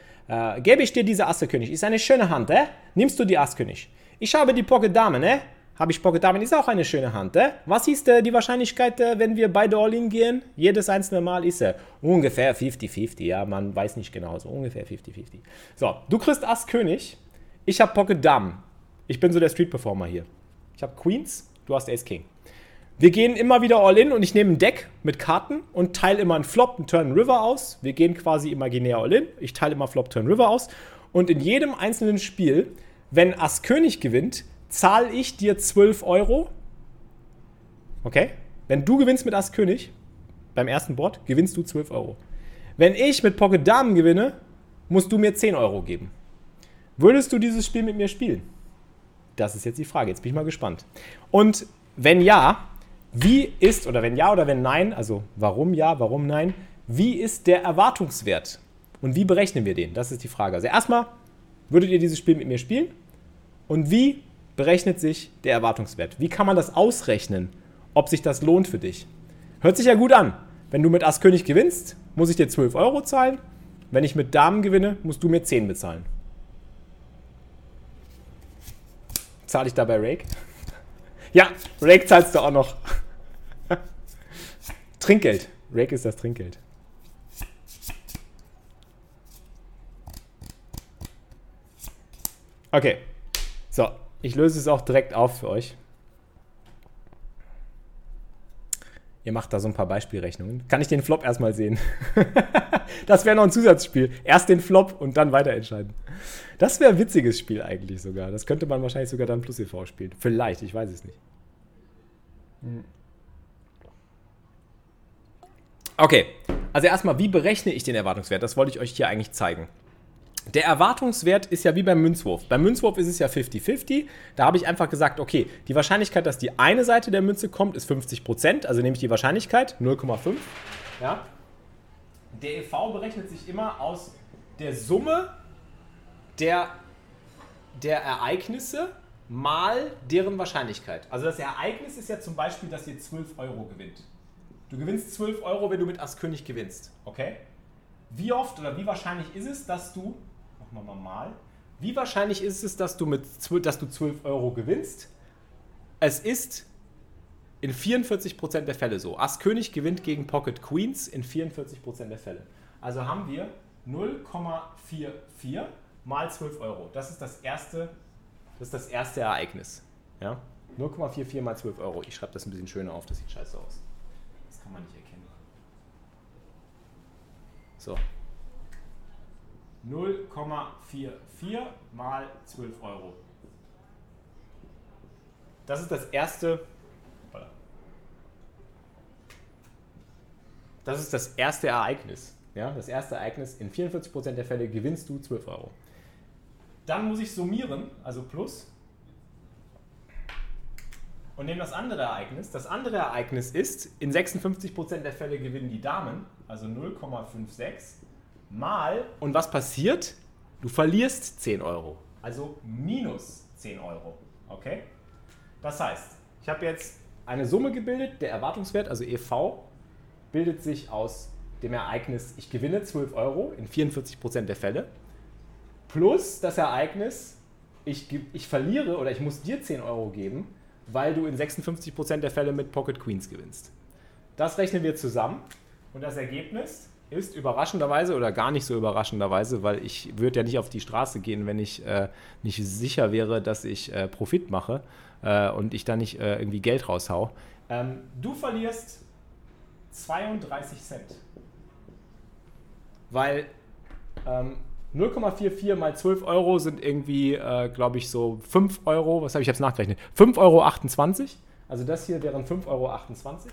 gebe ich dir diese Asse König? Ist eine schöne Hand, äh? Nimmst du die Ass König? Ich habe die Pocket Dame, ne? Habe ich Pocket Dame, ist auch eine schöne Hand, äh? Was ist äh, die Wahrscheinlichkeit, äh, wenn wir beide All-In gehen? Jedes einzelne Mal ist er ungefähr 50-50, ja, man weiß nicht genau, so ungefähr 50-50. So, du kriegst Ass König, ich habe Pocket Dame. Ich bin so der Street Performer hier. Ich habe Queens, du hast Ace King. Wir gehen immer wieder all in und ich nehme ein Deck mit Karten und teile immer einen Flop, einen Turn, River aus. Wir gehen quasi imaginär all in. Ich teile immer Flop, Turn, River aus. Und in jedem einzelnen Spiel, wenn Ass König gewinnt, zahle ich dir 12 Euro. Okay? Wenn du gewinnst mit Ass König, beim ersten Board, gewinnst du 12 Euro. Wenn ich mit Pocket Damen gewinne, musst du mir 10 Euro geben. Würdest du dieses Spiel mit mir spielen? Das ist jetzt die Frage. Jetzt bin ich mal gespannt. Und wenn ja, wie ist, oder wenn ja oder wenn nein, also warum ja, warum nein, wie ist der Erwartungswert? Und wie berechnen wir den? Das ist die Frage. Also erstmal, würdet ihr dieses Spiel mit mir spielen? Und wie berechnet sich der Erwartungswert? Wie kann man das ausrechnen, ob sich das lohnt für dich? Hört sich ja gut an. Wenn du mit Ass König gewinnst, muss ich dir 12 Euro zahlen. Wenn ich mit Damen gewinne, musst du mir 10 bezahlen. Zahle ich dabei Rake? Ja, Rake zahlst du auch noch. Trinkgeld. Rake ist das Trinkgeld. Okay. So, ich löse es auch direkt auf für euch. Ihr macht da so ein paar Beispielrechnungen. Kann ich den Flop erstmal sehen? das wäre noch ein Zusatzspiel. Erst den Flop und dann weiter entscheiden. Das wäre ein witziges Spiel eigentlich sogar. Das könnte man wahrscheinlich sogar dann Plus EV spielen. Vielleicht, ich weiß es nicht. Hm. Okay, also erstmal, wie berechne ich den Erwartungswert? Das wollte ich euch hier eigentlich zeigen. Der Erwartungswert ist ja wie beim Münzwurf. Beim Münzwurf ist es ja 50-50. Da habe ich einfach gesagt, okay, die Wahrscheinlichkeit, dass die eine Seite der Münze kommt, ist 50%. Also nehme ich die Wahrscheinlichkeit, 0,5. Ja. Der EV berechnet sich immer aus der Summe der, der Ereignisse mal deren Wahrscheinlichkeit. Also das Ereignis ist ja zum Beispiel, dass ihr 12 Euro gewinnt. Du gewinnst 12 Euro, wenn du mit Ass König gewinnst. Okay? Wie oft oder wie wahrscheinlich ist es, dass du, machen wir mal, wie wahrscheinlich ist es, dass du, mit, dass du 12 Euro gewinnst? Es ist in 44% der Fälle so. Ass König gewinnt gegen Pocket Queens in 44% der Fälle. Also haben wir 0,44 mal 12 Euro. Das ist das erste, das ist das erste Ereignis. Ja? 0,44 mal 12 Euro. Ich schreibe das ein bisschen schöner auf, das sieht scheiße aus kann man nicht erkennen. So. 0,44 mal 12 Euro. Das ist das erste. Das ist das erste Ereignis. Ja, das erste Ereignis. In 44% der Fälle gewinnst du 12 Euro. Dann muss ich summieren, also plus und nehmen das andere Ereignis. Das andere Ereignis ist, in 56% der Fälle gewinnen die Damen, also 0,56 mal. Und was passiert? Du verlierst 10 Euro, also minus 10 Euro. Okay? Das heißt, ich habe jetzt eine Summe gebildet, der Erwartungswert, also EV, bildet sich aus dem Ereignis, ich gewinne 12 Euro in 44% der Fälle, plus das Ereignis, ich, ich verliere oder ich muss dir 10 Euro geben, weil du in 56% der Fälle mit Pocket Queens gewinnst. Das rechnen wir zusammen und das Ergebnis ist überraschenderweise oder gar nicht so überraschenderweise, weil ich würde ja nicht auf die Straße gehen, wenn ich äh, nicht sicher wäre, dass ich äh, Profit mache äh, und ich da nicht äh, irgendwie Geld raushau. Ähm, du verlierst 32 Cent. Weil ähm, 0,44 mal 12 Euro sind irgendwie, äh, glaube ich, so 5 Euro. Was habe ich jetzt nachgerechnet? 5,28 Euro. Also das hier wären 5,28 Euro. 5,28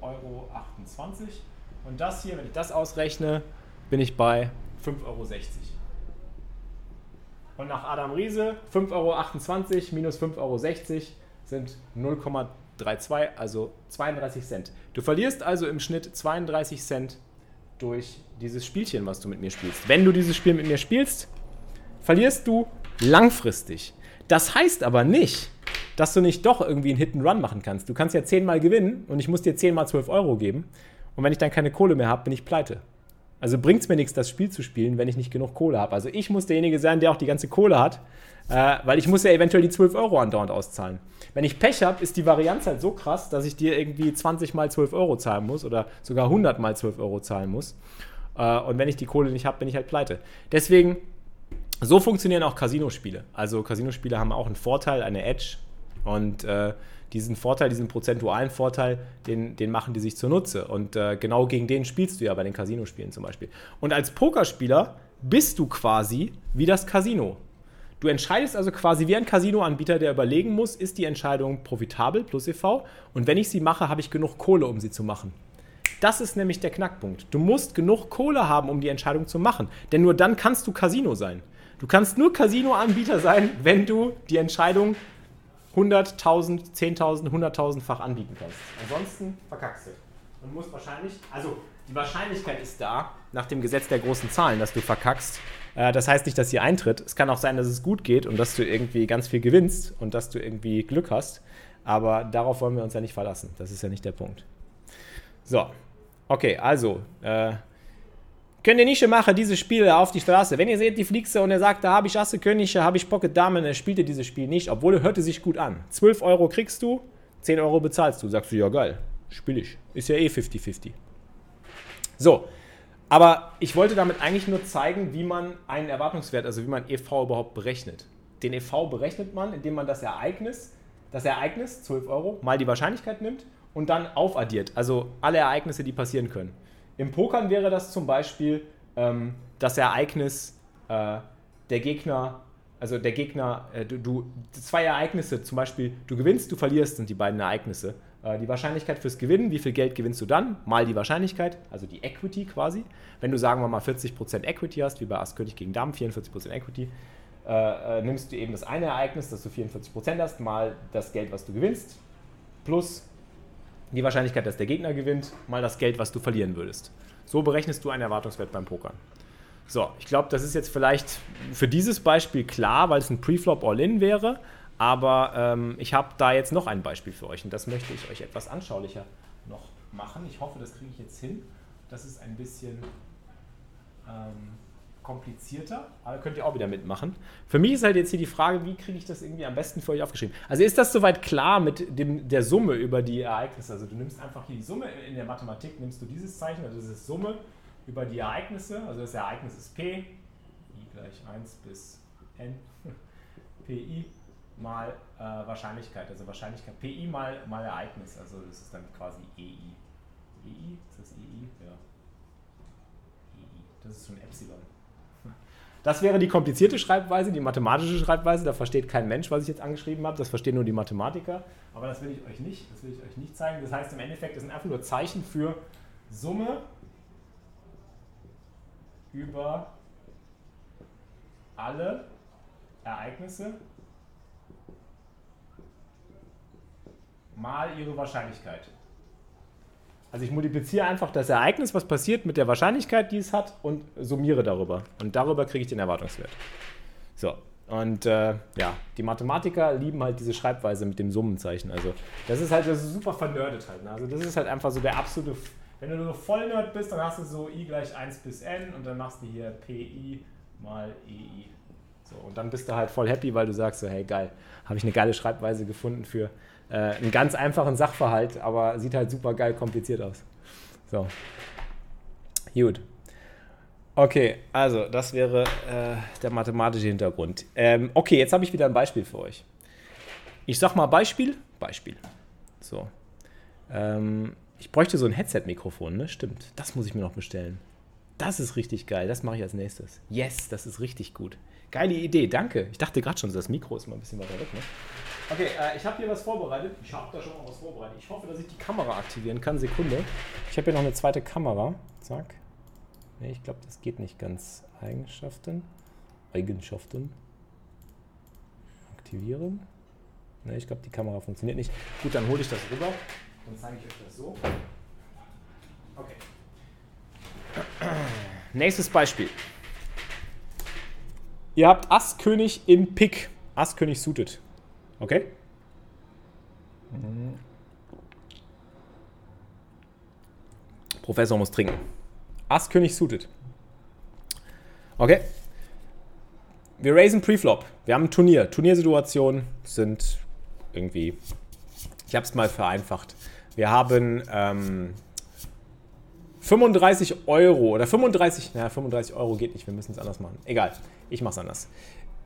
Euro. Und das hier, wenn ich das ausrechne, bin ich bei 5,60 Euro. Und nach Adam Riese 5,28 Euro minus 5,60 Euro sind 0,32, also 32 Cent. Du verlierst also im Schnitt 32 Cent durch dieses Spielchen, was du mit mir spielst. Wenn du dieses Spiel mit mir spielst, verlierst du langfristig. Das heißt aber nicht, dass du nicht doch irgendwie einen Hit and Run machen kannst. Du kannst ja zehnmal gewinnen und ich muss dir zehnmal 12 Euro geben. Und wenn ich dann keine Kohle mehr habe, bin ich pleite. Also bringt es mir nichts, das Spiel zu spielen, wenn ich nicht genug Kohle habe. Also ich muss derjenige sein, der auch die ganze Kohle hat, äh, weil ich muss ja eventuell die 12 Euro andauernd auszahlen. Wenn ich Pech habe, ist die Varianz halt so krass, dass ich dir irgendwie 20 mal 12 Euro zahlen muss oder sogar 100 mal 12 Euro zahlen muss. Äh, und wenn ich die Kohle nicht habe, bin ich halt pleite. Deswegen, so funktionieren auch Casino-Spiele. Also Casino-Spiele haben auch einen Vorteil, eine Edge. Und äh, diesen Vorteil, diesen prozentualen Vorteil, den, den machen die sich zunutze. Und äh, genau gegen den spielst du ja bei den Casino-Spielen zum Beispiel. Und als Pokerspieler bist du quasi wie das Casino. Du entscheidest also quasi wie ein Casino-Anbieter, der überlegen muss, ist die Entscheidung profitabel plus EV und wenn ich sie mache, habe ich genug Kohle, um sie zu machen. Das ist nämlich der Knackpunkt. Du musst genug Kohle haben, um die Entscheidung zu machen, denn nur dann kannst du Casino sein. Du kannst nur Casino-Anbieter sein, wenn du die Entscheidung 100.000, 10.000, 100.000-fach anbieten kannst. Ansonsten verkackst du. Und musst wahrscheinlich, also die Wahrscheinlichkeit ist da, nach dem Gesetz der großen Zahlen, dass du verkackst. Äh, das heißt nicht, dass sie eintritt. Es kann auch sein, dass es gut geht und dass du irgendwie ganz viel gewinnst und dass du irgendwie Glück hast. Aber darauf wollen wir uns ja nicht verlassen. Das ist ja nicht der Punkt. So, okay, also, äh, Könnt ihr nicht machen, diese Spiele auf die Straße. Wenn ihr seht, die Flixe und er sagt, da habe ich Asse Könige, habe ich Pocket Damen, er spielte dieses Spiel nicht, obwohl er hörte sich gut an. 12 Euro kriegst du, 10 Euro bezahlst du. Sagst du, ja geil, spiel ich. Ist ja eh 50-50. So, aber ich wollte damit eigentlich nur zeigen, wie man einen Erwartungswert, also wie man EV überhaupt berechnet. Den EV berechnet man, indem man das Ereignis, das Ereignis, 12 Euro, mal die Wahrscheinlichkeit nimmt und dann aufaddiert. Also alle Ereignisse, die passieren können. Im Pokern wäre das zum Beispiel ähm, das Ereignis, äh, der Gegner, also der Gegner, äh, du, du, zwei Ereignisse, zum Beispiel, du gewinnst, du verlierst, sind die beiden Ereignisse. Äh, die Wahrscheinlichkeit fürs Gewinnen, wie viel Geld gewinnst du dann, mal die Wahrscheinlichkeit, also die Equity quasi. Wenn du, sagen wir mal, 40% Equity hast, wie bei Ass König gegen Damen, 44% Equity, äh, äh, nimmst du eben das eine Ereignis, dass du 44% hast, mal das Geld, was du gewinnst, plus die Wahrscheinlichkeit, dass der Gegner gewinnt, mal das Geld, was du verlieren würdest. So berechnest du einen Erwartungswert beim Pokern. So, ich glaube, das ist jetzt vielleicht für dieses Beispiel klar, weil es ein Preflop All-In wäre. Aber ähm, ich habe da jetzt noch ein Beispiel für euch und das möchte ich euch etwas anschaulicher noch machen. Ich hoffe, das kriege ich jetzt hin. Das ist ein bisschen ähm, komplizierter, aber könnt ihr auch wieder mitmachen. Für mich ist halt jetzt hier die Frage, wie kriege ich das irgendwie am besten für euch aufgeschrieben? Also ist das soweit klar mit dem, der Summe über die Ereignisse? Also du nimmst einfach hier die Summe, in der Mathematik nimmst du dieses Zeichen, also das ist Summe über die Ereignisse, also das Ereignis ist P, I gleich 1 bis N, PI mal äh, Wahrscheinlichkeit, also Wahrscheinlichkeit PI mal, mal Ereignis, also das ist dann quasi EI. EI? Ist das EI? Ja. EI, das ist schon Epsilon. Das wäre die komplizierte Schreibweise, die mathematische Schreibweise. Da versteht kein Mensch, was ich jetzt angeschrieben habe. Das verstehen nur die Mathematiker. Aber das will ich euch nicht. Das will ich euch nicht zeigen. Das heißt im Endeffekt, das sind einfach nur Zeichen für Summe über alle Ereignisse mal ihre Wahrscheinlichkeit. Also ich multipliziere einfach das Ereignis, was passiert, mit der Wahrscheinlichkeit, die es hat und summiere darüber. Und darüber kriege ich den Erwartungswert. So, und äh, ja, die Mathematiker lieben halt diese Schreibweise mit dem Summenzeichen. Also das ist halt, das ist super vernördet halt. Ne? Also das ist halt einfach so der absolute, wenn du so voll nerd bist, dann hast du so i gleich 1 bis n und dann machst du hier pi mal ei. So, und dann bist du halt voll happy, weil du sagst so, hey geil, habe ich eine geile Schreibweise gefunden für äh, einen ganz einfachen Sachverhalt, aber sieht halt super geil kompliziert aus. So. Gut. Okay, also das wäre äh, der mathematische Hintergrund. Ähm, okay, jetzt habe ich wieder ein Beispiel für euch. Ich sag mal Beispiel, Beispiel. So. Ähm, ich bräuchte so ein Headset-Mikrofon, ne? Stimmt. Das muss ich mir noch bestellen. Das ist richtig geil. Das mache ich als nächstes. Yes, das ist richtig gut. Geile Idee, danke. Ich dachte gerade schon, das Mikro ist mal ein bisschen weiter weg. Ne? Okay, äh, ich habe hier was vorbereitet. Ich habe da schon mal was vorbereitet. Ich hoffe, dass ich die Kamera aktivieren kann. Sekunde. Ich habe hier noch eine zweite Kamera. Zack. Ne, ich glaube, das geht nicht ganz. Eigenschaften. Eigenschaften. Aktivieren. Ne, ich glaube, die Kamera funktioniert nicht. Gut, dann hole ich das rüber. Dann zeige ich euch das so. Okay. Nächstes Beispiel. Ihr habt Ass König in Pick. Ass König suited. Okay? Professor muss trinken. Ass König suited. Okay? Wir raisen Preflop. Wir haben ein Turnier. Turniersituationen sind irgendwie. Ich habe es mal vereinfacht. Wir haben ähm, 35 Euro oder 35, naja, 35 Euro geht nicht, wir müssen es anders machen. Egal, ich mache es anders.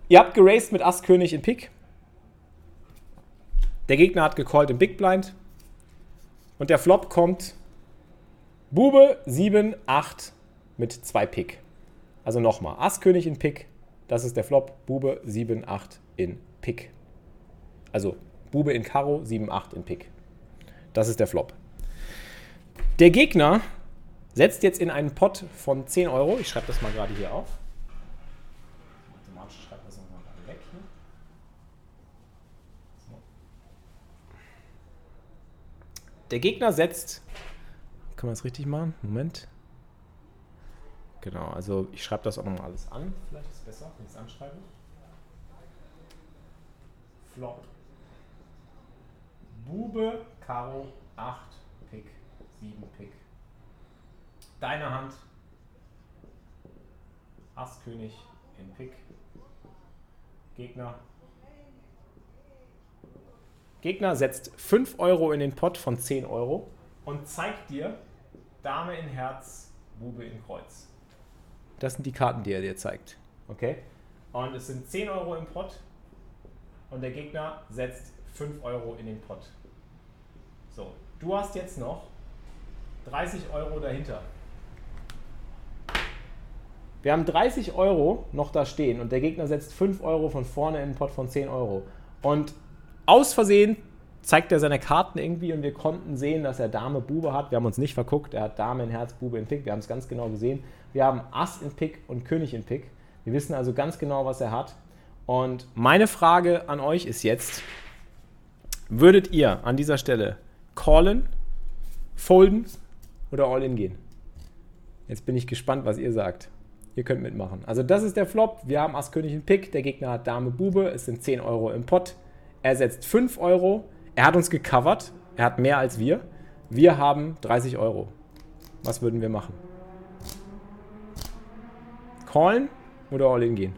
Ihr habt geraced mit Ass König in Pick. Der Gegner hat gecallt im Big Blind. Und der Flop kommt Bube 7, 8 mit 2 Pick. Also nochmal, Ass König in Pick, das ist der Flop. Bube 7, 8 in Pick. Also Bube in Karo, 7, 8 in Pick. Das ist der Flop. Der Gegner setzt jetzt in einen Pot von 10 Euro. Ich schreibe das mal gerade hier auf. Automatisch schreibt das nochmal weg hier. So. Der Gegner setzt. Kann man das richtig machen? Moment. Genau, also ich schreibe das auch nochmal alles an. Vielleicht ist es besser, wenn ich es anschreibe. Flop. Bube, Karo, 8, Pick, 7, Pick. Deine Hand. Ass, König in Pick. Gegner. Gegner setzt 5 Euro in den Pot von 10 Euro und zeigt dir Dame in Herz, Bube in Kreuz. Das sind die Karten, die er dir zeigt. Okay? Und es sind 10 Euro im Pot und der Gegner setzt 5 Euro in den Pot. So, du hast jetzt noch 30 Euro dahinter. Wir haben 30 Euro noch da stehen und der Gegner setzt 5 Euro von vorne in den Pot von 10 Euro. Und aus Versehen zeigt er seine Karten irgendwie und wir konnten sehen, dass er Dame Bube hat. Wir haben uns nicht verguckt, er hat Dame in Herz, Bube in Pick. Wir haben es ganz genau gesehen. Wir haben Ass in Pick und König in Pick. Wir wissen also ganz genau, was er hat. Und meine Frage an euch ist jetzt, würdet ihr an dieser Stelle callen, folden oder all in gehen? Jetzt bin ich gespannt, was ihr sagt. Ihr könnt mitmachen. Also das ist der Flop. Wir haben Ass König in Pick. Der Gegner hat Dame Bube. Es sind 10 Euro im Pot. Er setzt 5 Euro. Er hat uns gecovert. Er hat mehr als wir. Wir haben 30 Euro. Was würden wir machen? Callen oder all in gehen?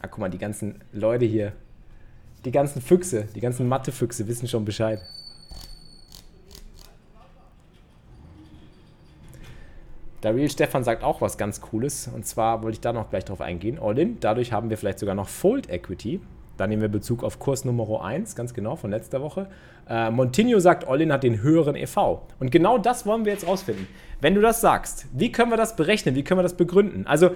Ah, guck mal, die ganzen Leute hier, die ganzen Füchse, die ganzen Mathefüchse wissen schon Bescheid. Der Real Stefan sagt auch was ganz Cooles. Und zwar wollte ich da noch gleich drauf eingehen. All-in. Dadurch haben wir vielleicht sogar noch Fold Equity. Da nehmen wir Bezug auf Kurs Nummer 1, ganz genau, von letzter Woche. Äh, Montinho sagt, All-in hat den höheren EV. Und genau das wollen wir jetzt rausfinden. Wenn du das sagst, wie können wir das berechnen? Wie können wir das begründen? Also,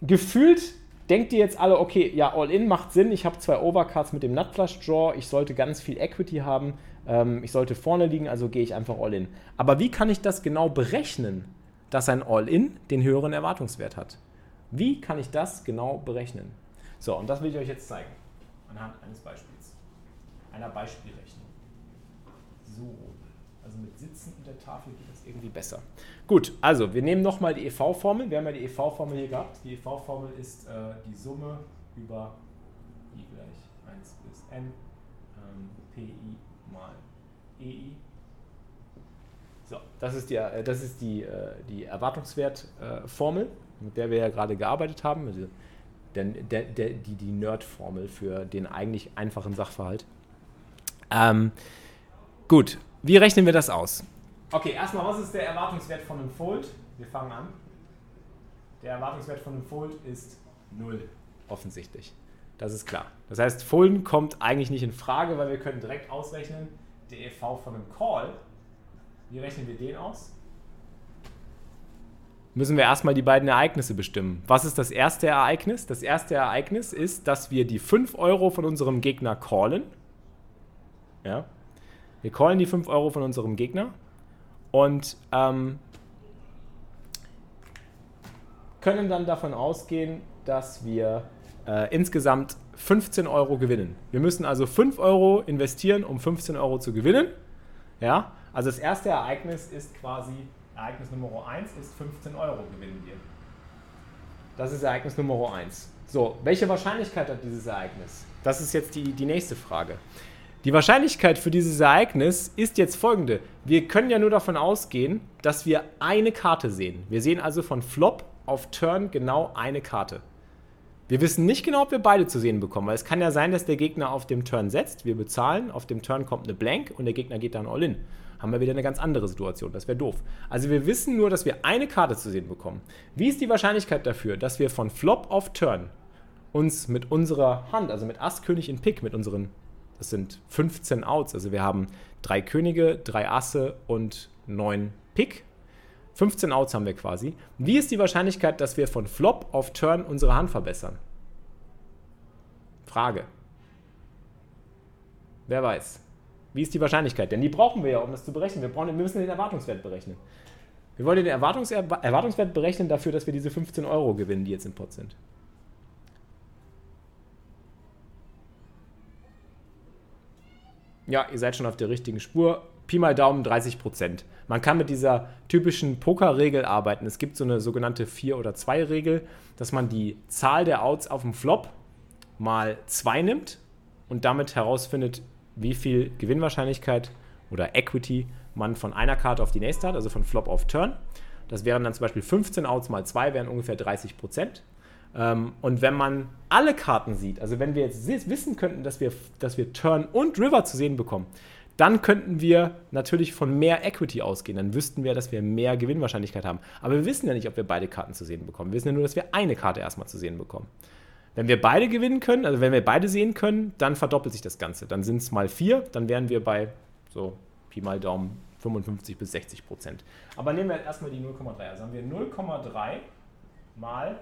gefühlt denkt ihr jetzt alle, okay, ja, All-in macht Sinn. Ich habe zwei Overcards mit dem Nutflush Draw. Ich sollte ganz viel Equity haben. Ähm, ich sollte vorne liegen, also gehe ich einfach All-in. Aber wie kann ich das genau berechnen? Dass ein All-In den höheren Erwartungswert hat. Wie kann ich das genau berechnen? So, und das will ich euch jetzt zeigen. Anhand eines Beispiels. Einer Beispielrechnung. So, also mit Sitzen und der Tafel geht das irgendwie besser. Gut, also wir nehmen nochmal die EV-Formel. Wir haben ja die EV-Formel hier gehabt. Die EV-Formel ist äh, die Summe über i gleich 1 bis n ähm, pi mal ei das ist die, äh, das ist die, äh, die Erwartungswertformel, mit der wir ja gerade gearbeitet haben. Also der, der, der, die die Nerd-Formel für den eigentlich einfachen Sachverhalt. Ähm, gut, wie rechnen wir das aus? Okay, erstmal, was ist der Erwartungswert von einem Fold? Wir fangen an. Der Erwartungswert von einem Fold ist 0, offensichtlich. Das ist klar. Das heißt, Folden kommt eigentlich nicht in Frage, weil wir können direkt ausrechnen, der EV von einem Call, wie rechnen wir den aus? Müssen wir erstmal die beiden Ereignisse bestimmen. Was ist das erste Ereignis? Das erste Ereignis ist, dass wir die 5 Euro von unserem Gegner callen. Ja. Wir callen die 5 Euro von unserem Gegner und ähm, können dann davon ausgehen, dass wir äh, insgesamt 15 Euro gewinnen. Wir müssen also 5 Euro investieren, um 15 Euro zu gewinnen. Ja, also das erste Ereignis ist quasi, Ereignis Nummer 1 ist 15 Euro gewinnen wir. Das ist Ereignis Nummer 1. So, welche Wahrscheinlichkeit hat dieses Ereignis? Das ist jetzt die, die nächste Frage. Die Wahrscheinlichkeit für dieses Ereignis ist jetzt folgende. Wir können ja nur davon ausgehen, dass wir eine Karte sehen. Wir sehen also von Flop auf Turn genau eine Karte. Wir wissen nicht genau, ob wir beide zu sehen bekommen, weil es kann ja sein, dass der Gegner auf dem Turn setzt, wir bezahlen, auf dem Turn kommt eine Blank und der Gegner geht dann all in. Haben wir wieder eine ganz andere Situation, das wäre doof. Also wir wissen nur, dass wir eine Karte zu sehen bekommen. Wie ist die Wahrscheinlichkeit dafür, dass wir von Flop auf Turn uns mit unserer Hand, also mit Ass, König in Pick, mit unseren, das sind 15 Outs, also wir haben drei Könige, drei Asse und neun Pick, 15 Outs haben wir quasi. Wie ist die Wahrscheinlichkeit, dass wir von Flop auf Turn unsere Hand verbessern? Frage. Wer weiß? Wie ist die Wahrscheinlichkeit? Denn die brauchen wir ja, um das zu berechnen. Wir, brauchen, wir müssen den Erwartungswert berechnen. Wir wollen den Erwartungs Erwartungswert berechnen dafür, dass wir diese 15 Euro gewinnen, die jetzt im Pot sind. Ja, ihr seid schon auf der richtigen Spur. Pi mal Daumen 30 Prozent. Man kann mit dieser typischen Pokerregel arbeiten. Es gibt so eine sogenannte 4 oder 2 Regel, dass man die Zahl der Outs auf dem Flop mal 2 nimmt und damit herausfindet, wie viel Gewinnwahrscheinlichkeit oder Equity man von einer Karte auf die nächste hat, also von Flop auf Turn. Das wären dann zum Beispiel 15 Outs mal 2, wären ungefähr 30 Prozent. Ähm, und wenn man alle Karten sieht, also wenn wir jetzt wissen könnten, dass wir, dass wir Turn und River zu sehen bekommen, dann könnten wir natürlich von mehr Equity ausgehen. Dann wüssten wir, dass wir mehr Gewinnwahrscheinlichkeit haben. Aber wir wissen ja nicht, ob wir beide Karten zu sehen bekommen. Wir wissen ja nur, dass wir eine Karte erstmal zu sehen bekommen. Wenn wir beide gewinnen können, also wenn wir beide sehen können, dann verdoppelt sich das Ganze. Dann sind es mal vier, dann wären wir bei so Pi mal Daumen 55 bis 60 Prozent. Aber nehmen wir erstmal die 0,3. Also haben wir 0,3 mal,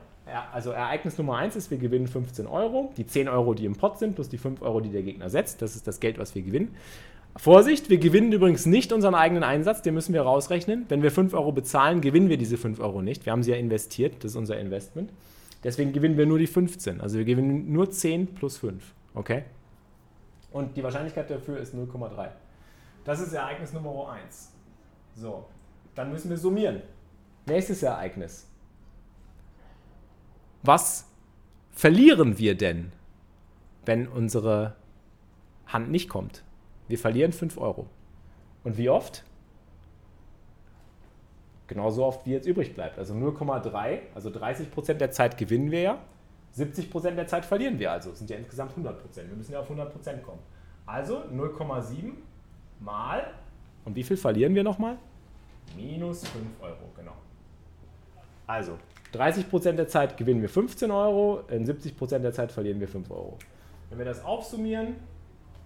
also Ereignis Nummer 1 ist, wir gewinnen 15 Euro. Die 10 Euro, die im Pot sind, plus die 5 Euro, die der Gegner setzt. Das ist das Geld, was wir gewinnen. Vorsicht, wir gewinnen übrigens nicht unseren eigenen Einsatz, den müssen wir rausrechnen. Wenn wir 5 Euro bezahlen, gewinnen wir diese 5 Euro nicht. Wir haben sie ja investiert, das ist unser Investment. Deswegen gewinnen wir nur die 15. Also wir gewinnen nur 10 plus 5. Okay? Und die Wahrscheinlichkeit dafür ist 0,3. Das ist Ereignis Nummer 1. So, dann müssen wir summieren. Nächstes Ereignis. Was verlieren wir denn, wenn unsere Hand nicht kommt? Wir verlieren 5 Euro. Und wie oft? Genauso oft, wie jetzt übrig bleibt. Also 0,3, also 30 Prozent der Zeit gewinnen wir ja. 70 Prozent der Zeit verlieren wir also. Das sind ja insgesamt 100 Prozent. Wir müssen ja auf 100 Prozent kommen. Also 0,7 mal, und wie viel verlieren wir nochmal? Minus 5 Euro, genau. Also 30 Prozent der Zeit gewinnen wir 15 Euro, in 70 Prozent der Zeit verlieren wir 5 Euro. Wenn wir das aufsummieren,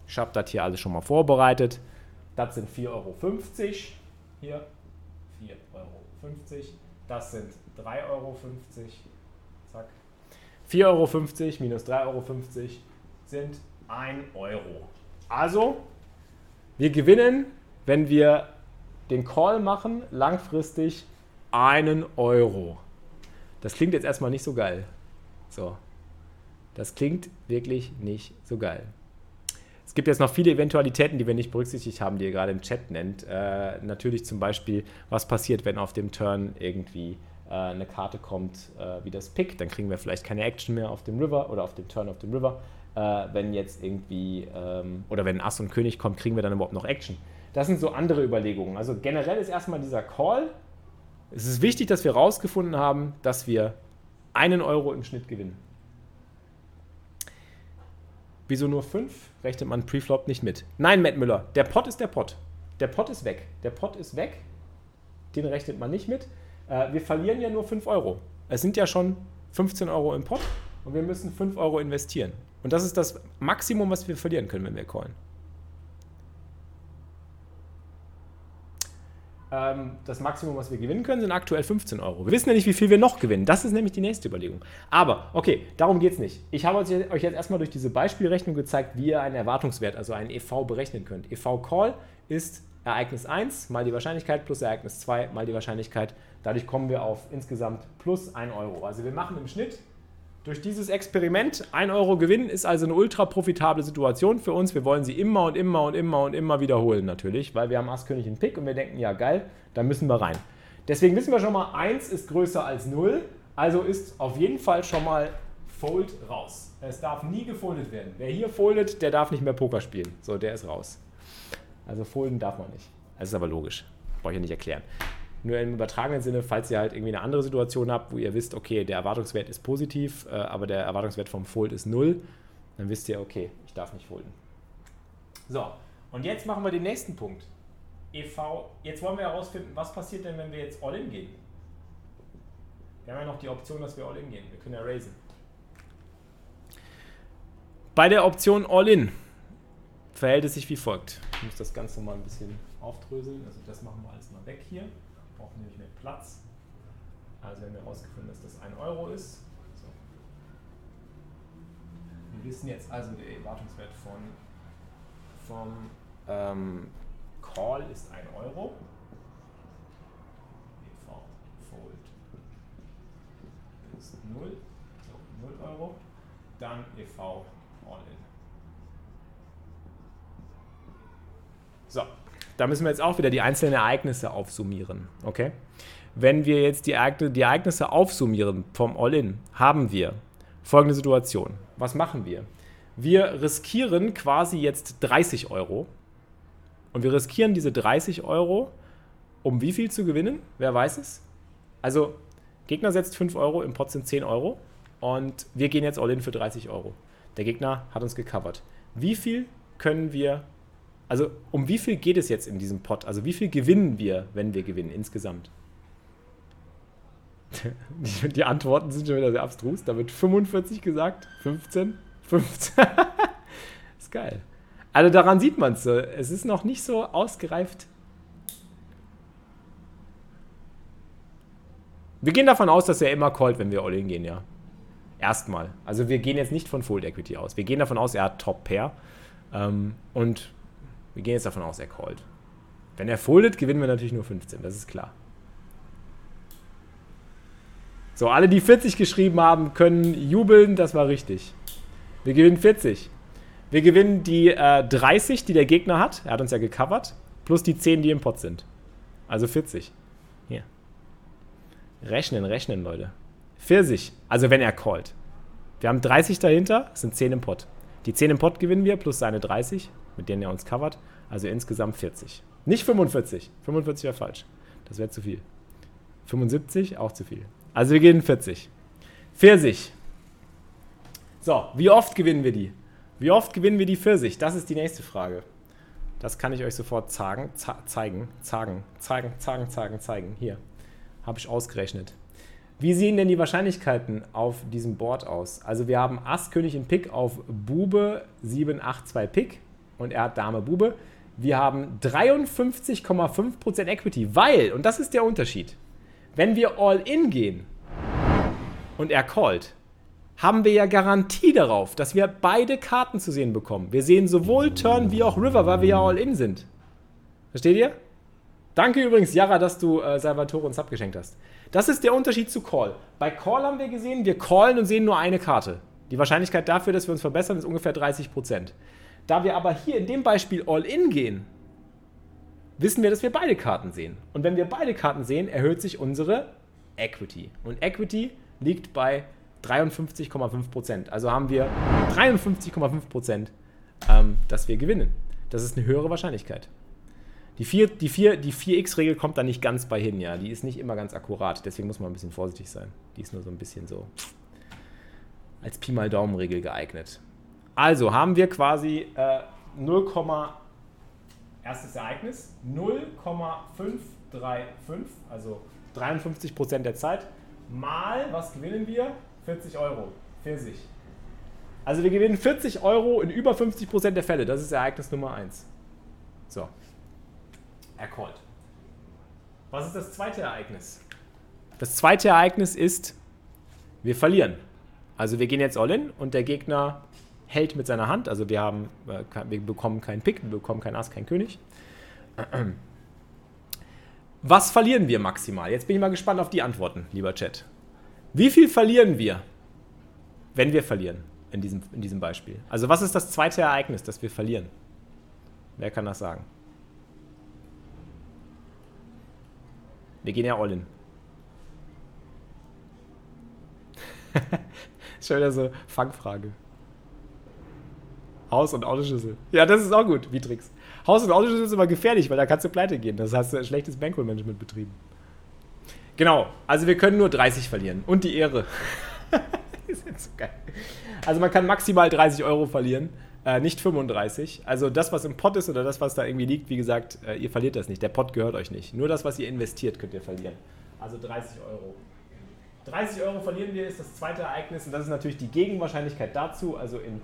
ich habe das hier alles schon mal vorbereitet. Das sind 4,50 Euro. Hier 4,50 Euro. Das sind 3,50 Euro. Zack. 4,50 Euro minus 3,50 Euro sind 1 Euro. Also, wir gewinnen, wenn wir den Call machen, langfristig einen Euro. Das klingt jetzt erstmal nicht so geil. So. Das klingt wirklich nicht so geil. Es gibt jetzt noch viele Eventualitäten, die wir nicht berücksichtigt haben, die ihr gerade im Chat nennt. Äh, natürlich zum Beispiel, was passiert, wenn auf dem Turn irgendwie äh, eine Karte kommt äh, wie das Pick, dann kriegen wir vielleicht keine Action mehr auf dem River oder auf dem Turn auf dem River. Äh, wenn jetzt irgendwie, ähm, oder wenn Ass und König kommt, kriegen wir dann überhaupt noch Action. Das sind so andere Überlegungen. Also generell ist erstmal dieser Call. Es ist wichtig, dass wir herausgefunden haben, dass wir einen Euro im Schnitt gewinnen. Wieso nur 5? Rechnet man Preflop nicht mit. Nein, Matt Müller, der Pot ist der Pot. Der Pot ist weg. Der Pot ist weg. Den rechnet man nicht mit. Äh, wir verlieren ja nur 5 Euro. Es sind ja schon 15 Euro im Pot und wir müssen 5 Euro investieren. Und das ist das Maximum, was wir verlieren können, wenn wir callen. Das Maximum, was wir gewinnen können, sind aktuell 15 Euro. Wir wissen ja nicht, wie viel wir noch gewinnen. Das ist nämlich die nächste Überlegung. Aber, okay, darum geht es nicht. Ich habe euch jetzt erstmal durch diese Beispielrechnung gezeigt, wie ihr einen Erwartungswert, also einen EV, berechnen könnt. EV Call ist Ereignis 1 mal die Wahrscheinlichkeit plus Ereignis 2 mal die Wahrscheinlichkeit. Dadurch kommen wir auf insgesamt plus 1 Euro. Also wir machen im Schnitt durch dieses Experiment 1 Euro Gewinn ist also eine ultra profitable Situation für uns. Wir wollen sie immer und immer und immer und immer wiederholen natürlich, weil wir haben Ass König in Pick und wir denken, ja geil, da müssen wir rein. Deswegen wissen wir schon mal, 1 ist größer als 0, also ist auf jeden Fall schon mal Fold raus. Es darf nie gefoldet werden. Wer hier foldet, der darf nicht mehr Poker spielen. So, der ist raus. Also folden darf man nicht. Das ist aber logisch. Brauche ich ja nicht erklären. Nur im übertragenen Sinne, falls ihr halt irgendwie eine andere Situation habt, wo ihr wisst, okay, der Erwartungswert ist positiv, äh, aber der Erwartungswert vom Fold ist 0, dann wisst ihr, okay, ich darf nicht folden. So, und jetzt machen wir den nächsten Punkt. EV, jetzt wollen wir herausfinden, was passiert denn, wenn wir jetzt All-In gehen? Wir haben ja noch die Option, dass wir All-In gehen. Wir können ja raisen. Bei der Option All-In verhält es sich wie folgt. Ich muss das Ganze mal ein bisschen aufdröseln. Also das machen wir alles mal weg hier brauchen nämlich mehr Platz. Also haben wir herausgefunden, dass das 1 Euro ist. So. Wir wissen jetzt also, der Erwartungswert von vom ähm, Call ist 1 Euro. EV Fold ist 0, so 0 Euro. Dann EV All-In. So, da müssen wir jetzt auch wieder die einzelnen Ereignisse aufsummieren. Okay? Wenn wir jetzt die, Ereignisse aufsummieren vom All-In, haben wir folgende Situation. Was machen wir? Wir riskieren quasi jetzt 30 Euro. Und wir riskieren diese 30 Euro, um wie viel zu gewinnen? Wer weiß es? Also, Gegner setzt 5 Euro, im Pot sind 10 Euro. Und wir gehen jetzt All-In für 30 Euro. Der Gegner hat uns gecovert. Wie viel können wir also um wie viel geht es jetzt in diesem Pot? Also wie viel gewinnen wir, wenn wir gewinnen insgesamt? Die, die Antworten sind schon wieder sehr abstrus. Da wird 45 gesagt, 15, 15. ist geil. Also daran sieht man es. Es ist noch nicht so ausgereift. Wir gehen davon aus, dass er immer callt, wenn wir All-In gehen, ja. Erstmal. Also wir gehen jetzt nicht von Full Equity aus. Wir gehen davon aus, er hat Top Pair. Ähm, und wir gehen jetzt davon aus, er callt. Wenn er foldet, gewinnen wir natürlich nur 15, das ist klar. So, alle, die 40 geschrieben haben, können jubeln, das war richtig. Wir gewinnen 40. Wir gewinnen die äh, 30, die der Gegner hat. Er hat uns ja gecovert. Plus die 10, die im Pot sind. Also 40. Hier. Rechnen, rechnen, Leute. 40. Also wenn er callt. Wir haben 30 dahinter, das sind 10 im Pot. Die 10 im Pot gewinnen wir, plus seine 30 mit denen er uns covert. Also insgesamt 40. Nicht 45. 45 wäre falsch. Das wäre zu viel. 75 auch zu viel. Also wir gehen 40. Pfirsich. So, wie oft gewinnen wir die? Wie oft gewinnen wir die Pfirsich? Das ist die nächste Frage. Das kann ich euch sofort zeigen, zeigen, zeigen, zeigen, zeigen, zeigen, zeigen. Hier, habe ich ausgerechnet. Wie sehen denn die Wahrscheinlichkeiten auf diesem Board aus? Also wir haben Ass, König in Pick auf Bube 7, 8, 2 Pick und er hat Dame Bube. Wir haben 53,5% Equity, weil, und das ist der Unterschied, wenn wir All-In gehen und er callt, haben wir ja Garantie darauf, dass wir beide Karten zu sehen bekommen. Wir sehen sowohl Turn wie auch River, weil wir ja All-In sind. Versteht ihr? Danke übrigens, Yara, dass du äh, Salvatore uns abgeschenkt hast. Das ist der Unterschied zu Call. Bei Call haben wir gesehen, wir callen und sehen nur eine Karte. Die Wahrscheinlichkeit dafür, dass wir uns verbessern, ist ungefähr 30%. Da wir aber hier in dem Beispiel All-In gehen, wissen wir, dass wir beide Karten sehen. Und wenn wir beide Karten sehen, erhöht sich unsere Equity. Und Equity liegt bei 53,5%. Also haben wir 53,5%, ähm, dass wir gewinnen. Das ist eine höhere Wahrscheinlichkeit. Die, 4, die, 4, die 4x-Regel kommt da nicht ganz bei hin, ja. Die ist nicht immer ganz akkurat, deswegen muss man ein bisschen vorsichtig sein. Die ist nur so ein bisschen so als Pi mal Daumen-Regel geeignet. Also haben wir quasi äh, 0, erstes Ereignis 0,535, also 53 Prozent der Zeit, mal, was gewinnen wir? 40 Euro. 40. Also wir gewinnen 40 Euro in über 50 Prozent der Fälle. Das ist Ereignis Nummer 1. So. Er callt. Was ist das zweite Ereignis? Das zweite Ereignis ist, wir verlieren. Also wir gehen jetzt all in und der Gegner hält mit seiner Hand. Also wir, haben, äh, wir bekommen keinen Pick, wir bekommen keinen Ass, keinen König. Was verlieren wir maximal? Jetzt bin ich mal gespannt auf die Antworten, lieber Chat. Wie viel verlieren wir, wenn wir verlieren in diesem, in diesem Beispiel? Also was ist das zweite Ereignis, das wir verlieren? Wer kann das sagen? Wir gehen ja all in. schon wieder so Fangfrage. Haus- und Autoschlüssel. Ja, das ist auch gut, wie Tricks. Haus- und Autoschlüssel ist immer gefährlich, weil da kannst du pleite gehen. Das heißt, du schlechtes Bankroll-Management betrieben. Genau, also wir können nur 30 verlieren. Und die Ehre. ist jetzt so geil. Also man kann maximal 30 Euro verlieren, äh, nicht 35. Also das, was im Pot ist oder das, was da irgendwie liegt, wie gesagt, äh, ihr verliert das nicht. Der Pot gehört euch nicht. Nur das, was ihr investiert, könnt ihr verlieren. Also 30 Euro. 30 Euro verlieren wir, ist das zweite Ereignis und das ist natürlich die Gegenwahrscheinlichkeit dazu. Also in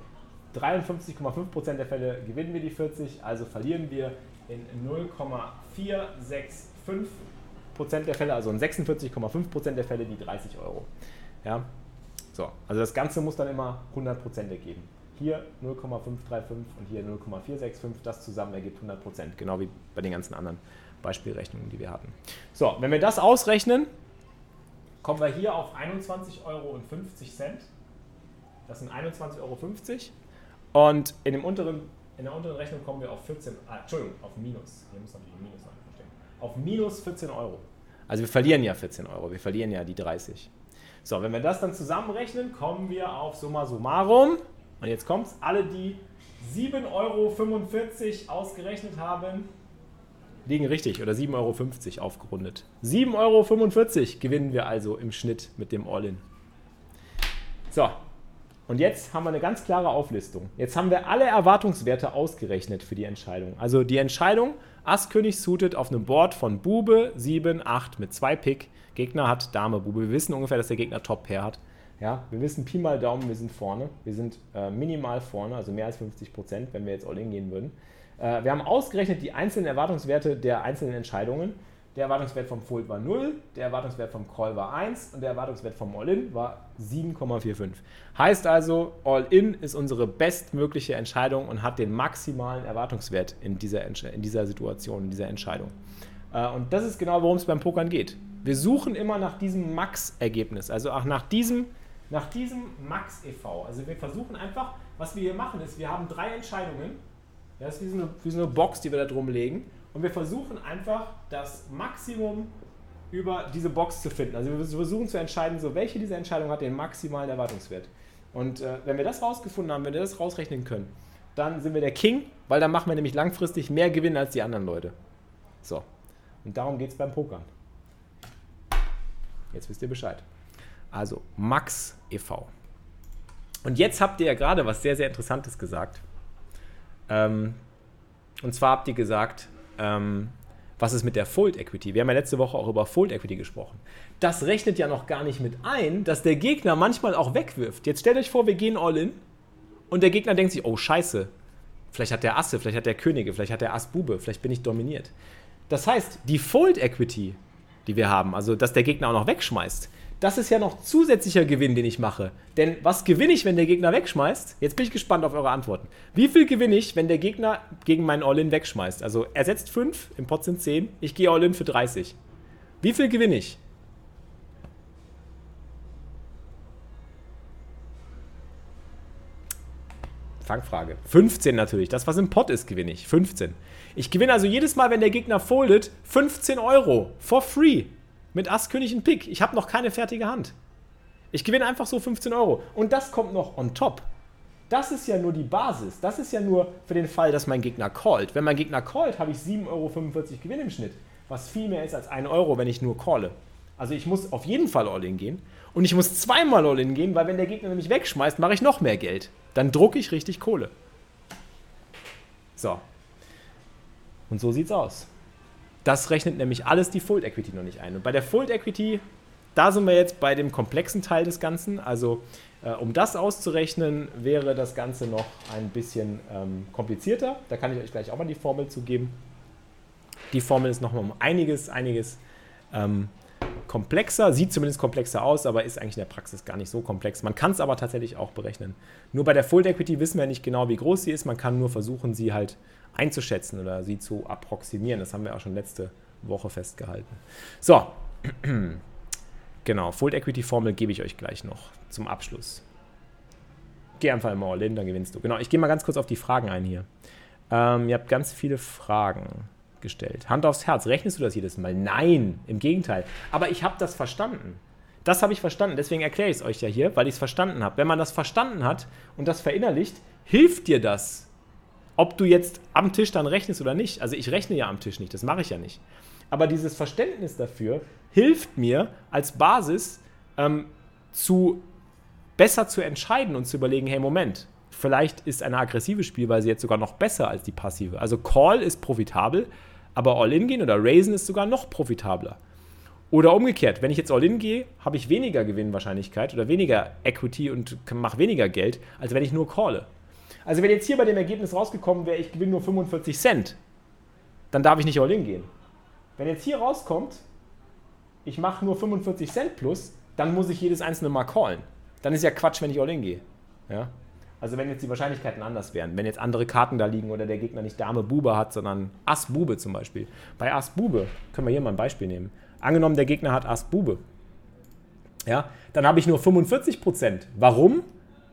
53,5% der Fälle gewinnen wir die 40, also verlieren wir in 0,465% der Fälle, also in 46,5% der Fälle die 30 Euro. Ja? So, also das Ganze muss dann immer 100% ergeben. Hier 0,535 und hier 0,465, das zusammen ergibt 100%, genau wie bei den ganzen anderen Beispielrechnungen, die wir hatten. So, wenn wir das ausrechnen, kommen wir hier auf 21,50 Euro. Das sind 21,50 Euro. Und in, dem unteren, in der unteren Rechnung kommen wir auf 14, ah, Entschuldigung, auf Minus. Hier muss natürlich Minus verstehen. Auf minus 14 Euro. Also wir verlieren ja 14 Euro, wir verlieren ja die 30. So, wenn wir das dann zusammenrechnen, kommen wir auf summa summarum. Und jetzt kommt es, alle, die 7,45 Euro ausgerechnet haben, liegen richtig oder 7,50 Euro aufgerundet. 7,45 Euro gewinnen wir also im Schnitt mit dem All-In. So, und jetzt haben wir eine ganz klare Auflistung. Jetzt haben wir alle Erwartungswerte ausgerechnet für die Entscheidung. Also die Entscheidung, Ass König suited auf einem Board von Bube 7, 8 mit 2 Pick. Gegner hat Dame, Bube. Wir wissen ungefähr, dass der Gegner Top Pair hat. Ja, wir wissen Pi mal Daumen, wir sind vorne. Wir sind äh, minimal vorne, also mehr als 50 Prozent, wenn wir jetzt All-In gehen würden. Äh, wir haben ausgerechnet die einzelnen Erwartungswerte der einzelnen Entscheidungen der Erwartungswert vom Fold war 0, der Erwartungswert vom Call war 1 und der Erwartungswert vom All-In war 7,45. Heißt also, All-In ist unsere bestmögliche Entscheidung und hat den maximalen Erwartungswert in dieser, in dieser Situation, in dieser Entscheidung. Äh, und das ist genau, worum es beim Pokern geht. Wir suchen immer nach diesem Max-Ergebnis, also auch nach diesem, nach diesem Max-EV. Also wir versuchen einfach, was wir hier machen, ist, wir haben drei Entscheidungen. Das ist wie so eine, wie so eine Box, die wir da drum legen. Und wir versuchen einfach das Maximum über diese Box zu finden. Also wir versuchen zu entscheiden, so welche dieser Entscheidungen hat den maximalen Erwartungswert. Und äh, wenn wir das rausgefunden haben, wenn wir das rausrechnen können, dann sind wir der King, weil dann machen wir nämlich langfristig mehr Gewinn als die anderen Leute. So. Und darum geht es beim Pokern. Jetzt wisst ihr Bescheid. Also Max e.V. Und jetzt habt ihr ja gerade was sehr, sehr Interessantes gesagt. Ähm, und zwar habt ihr gesagt, ähm, was ist mit der Fold Equity? Wir haben ja letzte Woche auch über Fold Equity gesprochen. Das rechnet ja noch gar nicht mit ein, dass der Gegner manchmal auch wegwirft. Jetzt stellt euch vor, wir gehen all in und der Gegner denkt sich, oh scheiße, vielleicht hat der Asse, vielleicht hat der Könige, vielleicht hat der Ass Bube, vielleicht bin ich dominiert. Das heißt, die Fold Equity, die wir haben, also dass der Gegner auch noch wegschmeißt, das ist ja noch zusätzlicher Gewinn, den ich mache. Denn was gewinne ich, wenn der Gegner wegschmeißt? Jetzt bin ich gespannt auf eure Antworten. Wie viel gewinne ich, wenn der Gegner gegen meinen All-In wegschmeißt? Also er setzt 5, im Pot sind 10, ich gehe All-In für 30. Wie viel gewinne ich? Fangfrage. 15 natürlich. Das, was im Pot ist, gewinne ich. 15. Ich gewinne also jedes Mal, wenn der Gegner foldet, 15 Euro. For free. Mit Ass, König und Pik. Ich habe noch keine fertige Hand. Ich gewinne einfach so 15 Euro. Und das kommt noch on top. Das ist ja nur die Basis. Das ist ja nur für den Fall, dass mein Gegner callt. Wenn mein Gegner callt, habe ich 7,45 Euro Gewinn im Schnitt. Was viel mehr ist als 1 Euro, wenn ich nur calle. Also ich muss auf jeden Fall All-In gehen. Und ich muss zweimal All-In gehen, weil wenn der Gegner nämlich wegschmeißt, mache ich noch mehr Geld. Dann drucke ich richtig Kohle. So. Und so sieht's aus. Das rechnet nämlich alles die Full Equity noch nicht ein. Und bei der Full Equity, da sind wir jetzt bei dem komplexen Teil des Ganzen. Also äh, um das auszurechnen, wäre das Ganze noch ein bisschen ähm, komplizierter. Da kann ich euch gleich auch mal die Formel zugeben. Die Formel ist nochmal um einiges, einiges ähm, komplexer, sieht zumindest komplexer aus, aber ist eigentlich in der Praxis gar nicht so komplex. Man kann es aber tatsächlich auch berechnen. Nur bei der Full Equity wissen wir nicht genau, wie groß sie ist. Man kann nur versuchen, sie halt einzuschätzen oder sie zu approximieren. Das haben wir auch schon letzte Woche festgehalten. So, genau, Full Equity Formel gebe ich euch gleich noch zum Abschluss. Geh einfach immer all in, dann gewinnst du. Genau, ich gehe mal ganz kurz auf die Fragen ein hier. Ähm, ihr habt ganz viele Fragen gestellt. Hand aufs Herz, rechnest du das jedes Mal? Nein, im Gegenteil. Aber ich habe das verstanden. Das habe ich verstanden, deswegen erkläre ich es euch ja hier, weil ich es verstanden habe. Wenn man das verstanden hat und das verinnerlicht, hilft dir das. Ob du jetzt am Tisch dann rechnest oder nicht. Also ich rechne ja am Tisch nicht, das mache ich ja nicht. Aber dieses Verständnis dafür hilft mir als Basis ähm, zu besser zu entscheiden und zu überlegen, hey Moment, vielleicht ist eine aggressive Spielweise jetzt sogar noch besser als die passive. Also Call ist profitabel, aber All-In gehen oder Raisen ist sogar noch profitabler. Oder umgekehrt, wenn ich jetzt All-In gehe, habe ich weniger Gewinnwahrscheinlichkeit oder weniger Equity und mache weniger Geld, als wenn ich nur calle. Also wenn jetzt hier bei dem Ergebnis rausgekommen wäre, ich gewinne nur 45 Cent, dann darf ich nicht All-In gehen. Wenn jetzt hier rauskommt, ich mache nur 45 Cent plus, dann muss ich jedes einzelne Mal callen. Dann ist ja Quatsch, wenn ich All-In gehe. Ja? Also wenn jetzt die Wahrscheinlichkeiten anders wären, wenn jetzt andere Karten da liegen oder der Gegner nicht Dame Bube hat, sondern Ass Bube zum Beispiel. Bei Ass Bube können wir hier mal ein Beispiel nehmen. Angenommen, der Gegner hat Ass Bube. Ja, dann habe ich nur 45%. Warum?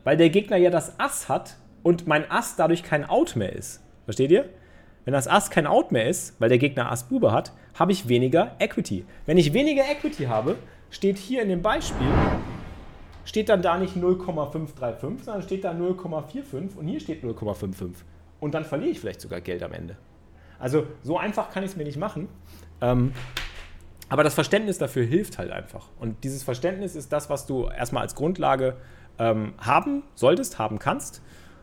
Weil der Gegner ja das Ass hat und mein Ass dadurch kein Out mehr ist. Versteht ihr? Wenn das Ass kein Out mehr ist, weil der Gegner Ass Bube hat, habe ich weniger Equity. Wenn ich weniger Equity habe, steht hier in dem Beispiel steht dann da nicht 0,535, sondern steht da 0,45 und hier steht 0,55. Und dann verliere ich vielleicht sogar Geld am Ende. Also so einfach kann ich es mir nicht machen. Ähm, aber das Verständnis dafür hilft halt einfach. Und dieses Verständnis ist das, was du erstmal als Grundlage ähm, haben solltest, haben kannst.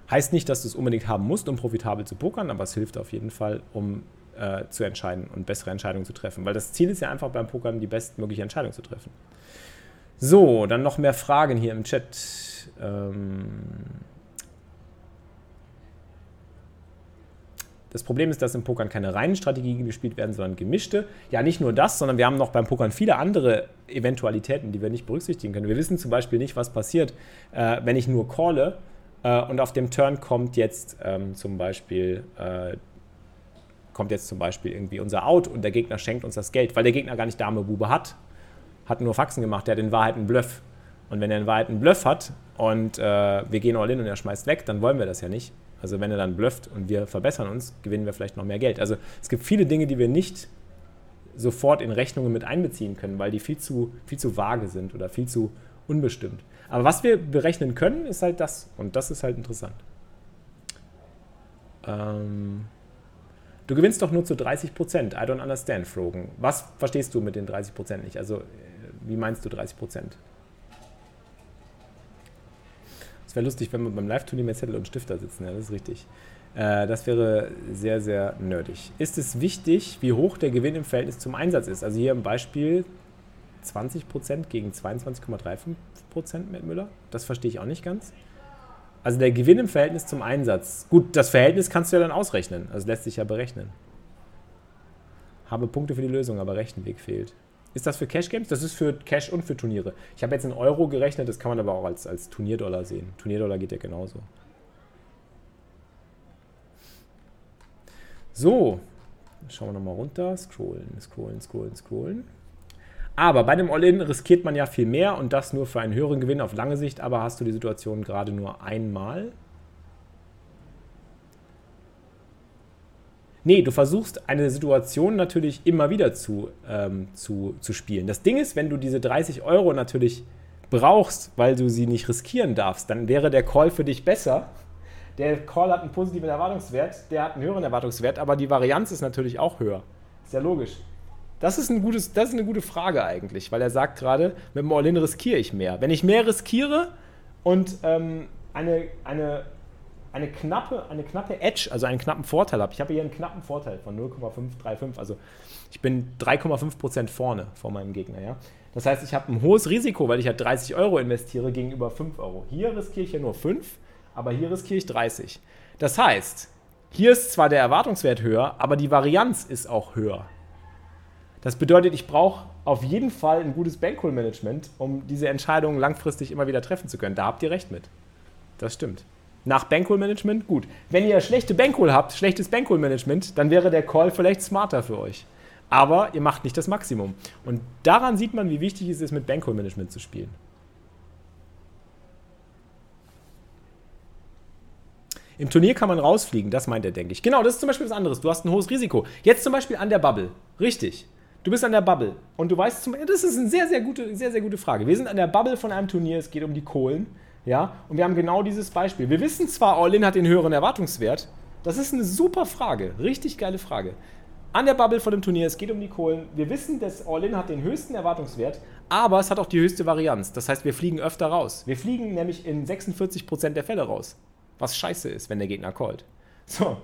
Heißt nicht, dass du es unbedingt haben musst, um profitabel zu pokern, aber es hilft auf jeden Fall, um äh, zu entscheiden und bessere Entscheidungen zu treffen. Weil das Ziel ist ja einfach beim Pokern, die bestmögliche Entscheidung zu treffen. So, dann noch mehr Fragen hier im Chat. Ähm das Problem ist, dass im Pokern keine reinen Strategien gespielt werden, sondern gemischte. Ja, nicht nur das, sondern wir haben noch beim Pokern viele andere Eventualitäten, die wir nicht berücksichtigen können. Wir wissen zum Beispiel nicht, was passiert, äh, wenn ich nur calle äh, und auf dem Turn kommt jetzt ähm, zum Beispiel äh, kommt jetzt zum Beispiel irgendwie unser Out und der Gegner schenkt uns das Geld, weil der Gegner gar nicht Dame Bube hat hat nur Faxen gemacht, der hat in Wahrheit einen Bluff. Und wenn er in Wahrheit einen Bluff hat und äh, wir gehen all in und er schmeißt weg, dann wollen wir das ja nicht. Also wenn er dann blufft und wir verbessern uns, gewinnen wir vielleicht noch mehr Geld. Also es gibt viele Dinge, die wir nicht sofort in Rechnungen mit einbeziehen können, weil die viel zu, viel zu vage sind oder viel zu unbestimmt. Aber was wir berechnen können, ist halt das. Und das ist halt interessant. Ähm, du gewinnst doch nur zu 30% I don't understand, Frogen. Was verstehst du mit den 30% nicht? Also wie meinst du 30 Prozent? Es wäre lustig, wenn wir beim Live-Turnier mit Zettel und Stifter sitzen, ja, das ist richtig. Äh, das wäre sehr, sehr nerdig. Ist es wichtig, wie hoch der Gewinn im Verhältnis zum Einsatz ist? Also hier im Beispiel 20% gegen 22,35% mit Müller. Das verstehe ich auch nicht ganz. Also der Gewinn im Verhältnis zum Einsatz. Gut, das Verhältnis kannst du ja dann ausrechnen. Also lässt sich ja berechnen. Habe Punkte für die Lösung, aber Rechenweg fehlt. Ist das für Cash Games? Das ist für Cash und für Turniere. Ich habe jetzt in Euro gerechnet, das kann man aber auch als, als Turnierdollar sehen. Turnierdollar geht ja genauso. So, schauen wir nochmal runter. Scrollen, scrollen, scrollen, scrollen. Aber bei dem All-In riskiert man ja viel mehr und das nur für einen höheren Gewinn auf lange Sicht, aber hast du die Situation gerade nur einmal. Nee, du versuchst eine Situation natürlich immer wieder zu, ähm, zu, zu spielen. Das Ding ist, wenn du diese 30 Euro natürlich brauchst, weil du sie nicht riskieren darfst, dann wäre der Call für dich besser. Der Call hat einen positiven Erwartungswert, der hat einen höheren Erwartungswert, aber die Varianz ist natürlich auch höher. Ist ja logisch. Das ist, ein gutes, das ist eine gute Frage eigentlich, weil er sagt gerade, mit dem All-In riskiere ich mehr. Wenn ich mehr riskiere und ähm, eine, eine eine knappe, eine knappe Edge, also einen knappen Vorteil habe. Ich habe hier einen knappen Vorteil von 0,535. Also ich bin 3,5% vorne vor meinem Gegner. Ja? Das heißt, ich habe ein hohes Risiko, weil ich ja 30 Euro investiere gegenüber 5 Euro. Hier riskiere ich ja nur 5, aber hier riskiere ich 30. Das heißt, hier ist zwar der Erwartungswert höher, aber die Varianz ist auch höher. Das bedeutet, ich brauche auf jeden Fall ein gutes Bankroll-Management, um diese Entscheidungen langfristig immer wieder treffen zu können. Da habt ihr recht mit. Das stimmt. Nach Bankroll-Management, gut. Wenn ihr schlechte Bankroll habt, schlechtes Bankroll-Management, dann wäre der Call vielleicht smarter für euch. Aber ihr macht nicht das Maximum. Und daran sieht man, wie wichtig es ist, mit Bankroll-Management zu spielen. Im Turnier kann man rausfliegen, das meint er, denke ich. Genau, das ist zum Beispiel was anderes. Du hast ein hohes Risiko. Jetzt zum Beispiel an der Bubble. Richtig. Du bist an der Bubble und du weißt zum das ist eine sehr, sehr gute, sehr, sehr gute Frage. Wir sind an der Bubble von einem Turnier, es geht um die Kohlen, ja, und wir haben genau dieses Beispiel. Wir wissen zwar, All-In hat den höheren Erwartungswert, das ist eine super Frage, richtig geile Frage. An der Bubble von dem Turnier, es geht um die Kohlen. Wir wissen, dass All-In hat den höchsten Erwartungswert, aber es hat auch die höchste Varianz. Das heißt, wir fliegen öfter raus. Wir fliegen nämlich in 46% der Fälle raus. Was scheiße ist, wenn der Gegner callt. So,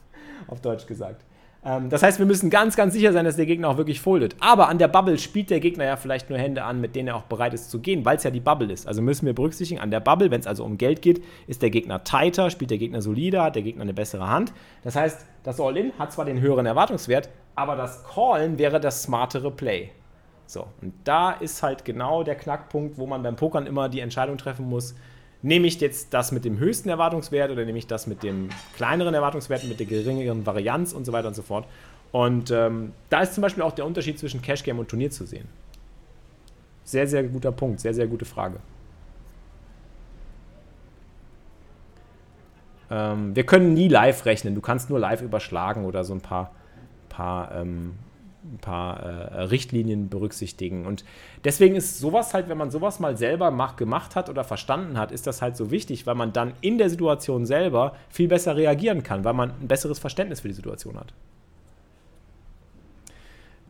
auf Deutsch gesagt. Ähm, das heißt, wir müssen ganz, ganz sicher sein, dass der Gegner auch wirklich foldet. Aber an der Bubble spielt der Gegner ja vielleicht nur Hände an, mit denen er auch bereit ist zu gehen, weil es ja die Bubble ist. Also müssen wir berücksichtigen, an der Bubble, wenn es also um Geld geht, ist der Gegner tighter, spielt der Gegner solider, hat der Gegner eine bessere Hand. Das heißt, das All-In hat zwar den höheren Erwartungswert, aber das Callen wäre das smartere Play. So, und da ist halt genau der Knackpunkt, wo man beim Pokern immer die Entscheidung treffen muss, nehme ich jetzt das mit dem höchsten Erwartungswert oder nehme ich das mit dem kleineren Erwartungswert, mit der geringeren Varianz und so weiter und so fort. Und ähm, da ist zum Beispiel auch der Unterschied zwischen Cash Game und Turnier zu sehen. Sehr, sehr guter Punkt, sehr, sehr gute Frage. Ähm, wir können nie live rechnen. Du kannst nur live überschlagen oder so ein paar, paar ähm, ein paar äh, Richtlinien berücksichtigen. Und deswegen ist sowas halt, wenn man sowas mal selber mach, gemacht hat oder verstanden hat, ist das halt so wichtig, weil man dann in der Situation selber viel besser reagieren kann, weil man ein besseres Verständnis für die Situation hat.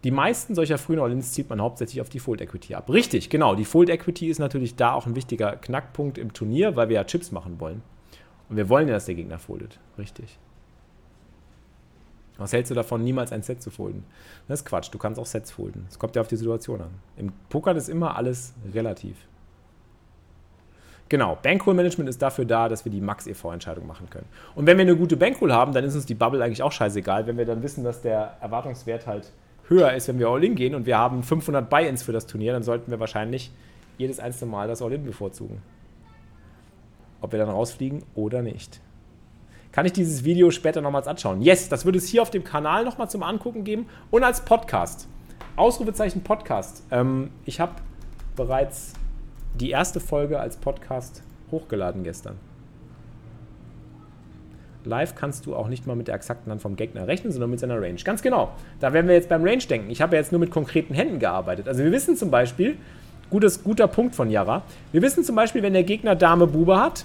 Die meisten solcher frühen All-Ins zieht man hauptsächlich auf die Fold Equity ab. Richtig, genau. Die Fold Equity ist natürlich da auch ein wichtiger Knackpunkt im Turnier, weil wir ja Chips machen wollen. Und wir wollen ja, dass der Gegner foldet. Richtig. Was hältst du davon, niemals ein Set zu folden? Das ist Quatsch, du kannst auch Sets folden. Es kommt ja auf die Situation an. Im Pokern ist immer alles relativ. Genau, Bankroll-Management ist dafür da, dass wir die Max-EV-Entscheidung machen können. Und wenn wir eine gute Bankroll haben, dann ist uns die Bubble eigentlich auch scheißegal, wenn wir dann wissen, dass der Erwartungswert halt höher ist, wenn wir All-In gehen und wir haben 500 Buy-Ins für das Turnier, dann sollten wir wahrscheinlich jedes einzelne Mal das All-In bevorzugen. Ob wir dann rausfliegen oder nicht kann ich dieses Video später nochmals anschauen. Yes, das wird es hier auf dem Kanal nochmal zum Angucken geben und als Podcast. Ausrufezeichen Podcast. Ähm, ich habe bereits die erste Folge als Podcast hochgeladen gestern. Live kannst du auch nicht mal mit der exakten Hand vom Gegner rechnen, sondern mit seiner Range. Ganz genau. Da werden wir jetzt beim Range denken. Ich habe ja jetzt nur mit konkreten Händen gearbeitet. Also wir wissen zum Beispiel, gutes, guter Punkt von Yara, wir wissen zum Beispiel, wenn der Gegner Dame Bube hat,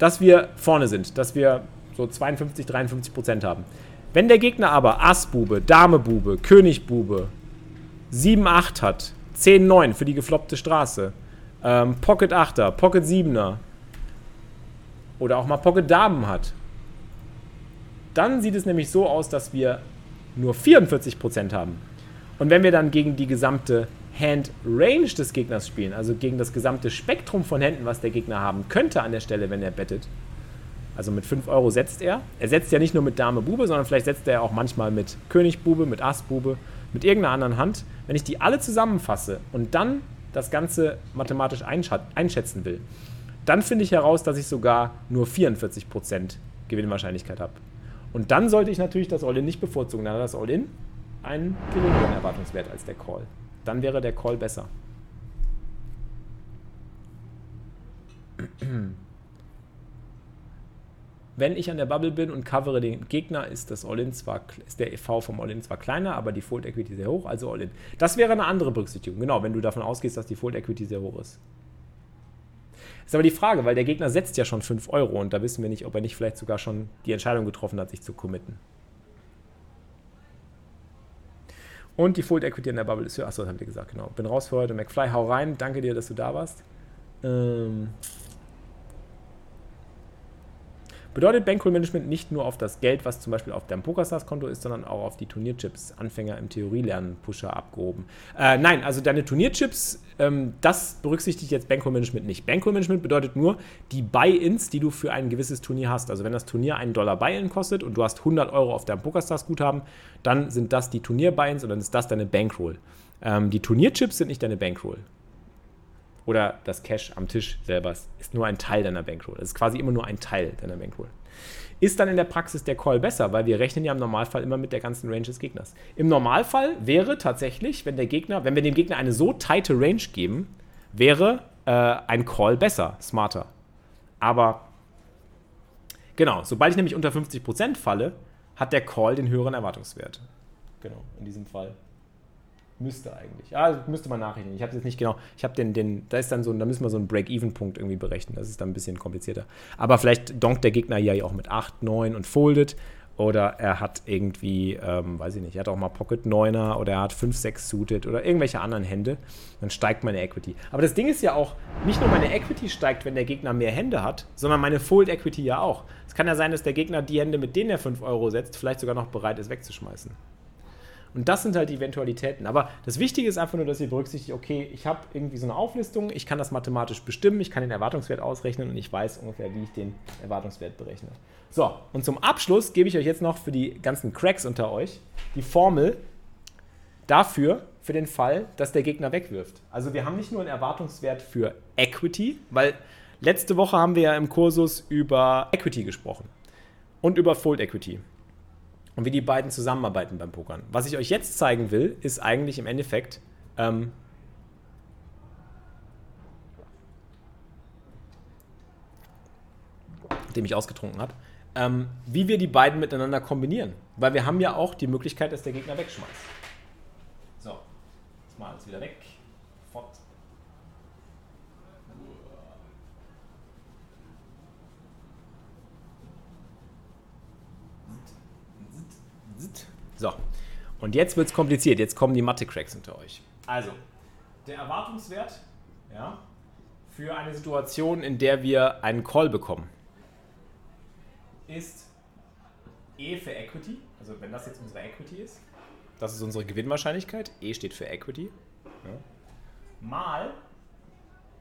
dass wir vorne sind, dass wir so 52, 53 Prozent haben. Wenn der Gegner aber Ass-Bube, Dame-Bube, König-Bube, 7, 8 hat, 10, 9 für die gefloppte Straße, ähm, Pocket 8er, Pocket 7er oder auch mal Pocket Damen hat, dann sieht es nämlich so aus, dass wir nur 44% haben. Und wenn wir dann gegen die gesamte Hand Range des Gegners spielen, also gegen das gesamte Spektrum von Händen, was der Gegner haben könnte an der Stelle, wenn er bettet. Also mit 5 Euro setzt er. Er setzt ja nicht nur mit Dame Bube, sondern vielleicht setzt er auch manchmal mit König Bube, mit Ass Bube, mit irgendeiner anderen Hand. Wenn ich die alle zusammenfasse und dann das Ganze mathematisch einschätzen will, dann finde ich heraus, dass ich sogar nur 44% Gewinnwahrscheinlichkeit habe. Und dann sollte ich natürlich das All-In nicht bevorzugen. Dann hat das All-In einen geringeren Erwartungswert als der Call. Dann wäre der Call besser. Wenn ich an der Bubble bin und covere den Gegner, ist das All-In zwar, ist der EV vom All-In zwar kleiner, aber die Fold Equity sehr hoch, also All-In. Das wäre eine andere Berücksichtigung, genau, wenn du davon ausgehst, dass die Fold Equity sehr hoch ist. Ist aber die Frage, weil der Gegner setzt ja schon 5 Euro und da wissen wir nicht, ob er nicht vielleicht sogar schon die Entscheidung getroffen hat, sich zu committen. Und die Fold Equity in der Bubble ist höher. Achso, das habt ihr gesagt, genau. Bin raus für heute. McFly, hau rein. Danke dir, dass du da warst. Ähm Bedeutet Bankroll-Management nicht nur auf das Geld, was zum Beispiel auf deinem PokerStars-Konto ist, sondern auch auf die Turnierchips. Anfänger im Theorielernen, Pusher abgehoben. Äh, nein, also deine Turnierchips, ähm, das berücksichtigt jetzt Bankroll-Management nicht. Bankroll-Management bedeutet nur die Buy-ins, die du für ein gewisses Turnier hast. Also wenn das Turnier einen Dollar Buy-in kostet und du hast 100 Euro auf deinem PokerStars-Guthaben, dann sind das die Turnier-Buy-ins und dann ist das deine Bankroll. Ähm, die Turnierchips sind nicht deine Bankroll oder das Cash am Tisch selber ist nur ein Teil deiner Bankroll. Das ist quasi immer nur ein Teil deiner Bankroll. Ist dann in der Praxis der Call besser, weil wir rechnen ja im Normalfall immer mit der ganzen Range des Gegners. Im Normalfall wäre tatsächlich, wenn der Gegner, wenn wir dem Gegner eine so tighte Range geben, wäre äh, ein Call besser, smarter. Aber genau, sobald ich nämlich unter 50% falle, hat der Call den höheren Erwartungswert. Genau, in diesem Fall Müsste eigentlich. Ja, müsste man nachrechnen. Ich habe jetzt nicht genau. Ich habe den, den, da ist dann so, da müssen wir so einen Break-Even-Punkt irgendwie berechnen. Das ist dann ein bisschen komplizierter. Aber vielleicht donkt der Gegner ja auch mit 8, 9 und foldet. Oder er hat irgendwie, ähm, weiß ich nicht, er hat auch mal Pocket 9er oder er hat 5, 6 suited oder irgendwelche anderen Hände. Dann steigt meine Equity. Aber das Ding ist ja auch, nicht nur meine Equity steigt, wenn der Gegner mehr Hände hat, sondern meine Fold Equity ja auch. Es kann ja sein, dass der Gegner die Hände, mit denen er 5 Euro setzt, vielleicht sogar noch bereit ist wegzuschmeißen. Und das sind halt die Eventualitäten. Aber das Wichtige ist einfach nur, dass ihr berücksichtigt, okay, ich habe irgendwie so eine Auflistung, ich kann das mathematisch bestimmen, ich kann den Erwartungswert ausrechnen und ich weiß ungefähr, wie ich den Erwartungswert berechne. So, und zum Abschluss gebe ich euch jetzt noch für die ganzen Cracks unter euch die Formel dafür, für den Fall, dass der Gegner wegwirft. Also wir haben nicht nur einen Erwartungswert für Equity, weil letzte Woche haben wir ja im Kursus über Equity gesprochen und über Fold Equity und wie die beiden zusammenarbeiten beim Pokern. Was ich euch jetzt zeigen will, ist eigentlich im Endeffekt, ähm, dem ich ausgetrunken habe, ähm, wie wir die beiden miteinander kombinieren. Weil wir haben ja auch die Möglichkeit, dass der Gegner wegschmeißt. So, jetzt mal alles wieder weg. Fort. So, und jetzt wird es kompliziert. Jetzt kommen die Mathe-Cracks unter euch. Also, der Erwartungswert ja, für eine Situation, in der wir einen Call bekommen, ist E für Equity. Also, wenn das jetzt unsere Equity ist, das ist unsere Gewinnwahrscheinlichkeit. E steht für Equity. Ja. Mal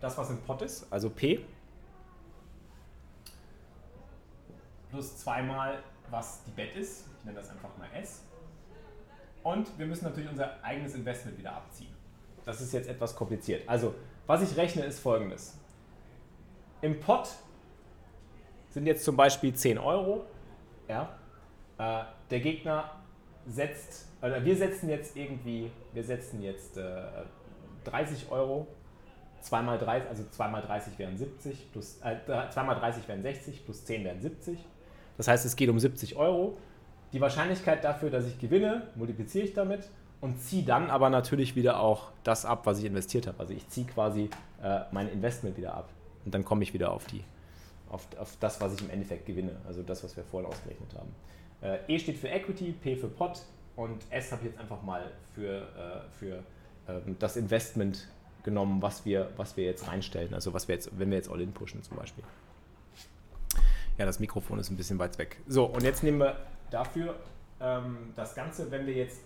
das, was im Pot ist, also P, plus zweimal, was die Bet ist. Ich nenne das einfach mal S. Und wir müssen natürlich unser eigenes Investment wieder abziehen. Das ist jetzt etwas kompliziert. Also, was ich rechne, ist folgendes. Im Pot sind jetzt zum Beispiel 10 Euro. Ja, äh, der Gegner setzt, oder wir setzen jetzt irgendwie, wir setzen jetzt äh, 30 Euro. 2 mal 30, also 2 mal 30 wären 70, plus, äh, 2 mal 30 wären 60, plus 10 wären 70. Das heißt, es geht um 70 Euro die Wahrscheinlichkeit dafür, dass ich gewinne, multipliziere ich damit und ziehe dann aber natürlich wieder auch das ab, was ich investiert habe. Also ich ziehe quasi äh, mein Investment wieder ab und dann komme ich wieder auf, die, auf, auf das, was ich im Endeffekt gewinne, also das, was wir vorhin ausgerechnet haben. Äh, e steht für Equity, P für Pot und S habe ich jetzt einfach mal für, äh, für ähm, das Investment genommen, was wir, was wir jetzt reinstellen, also was wir jetzt, wenn wir jetzt All-In pushen zum Beispiel. Ja, das Mikrofon ist ein bisschen weit weg. So, und jetzt nehmen wir dafür ähm, das Ganze, wenn wir jetzt,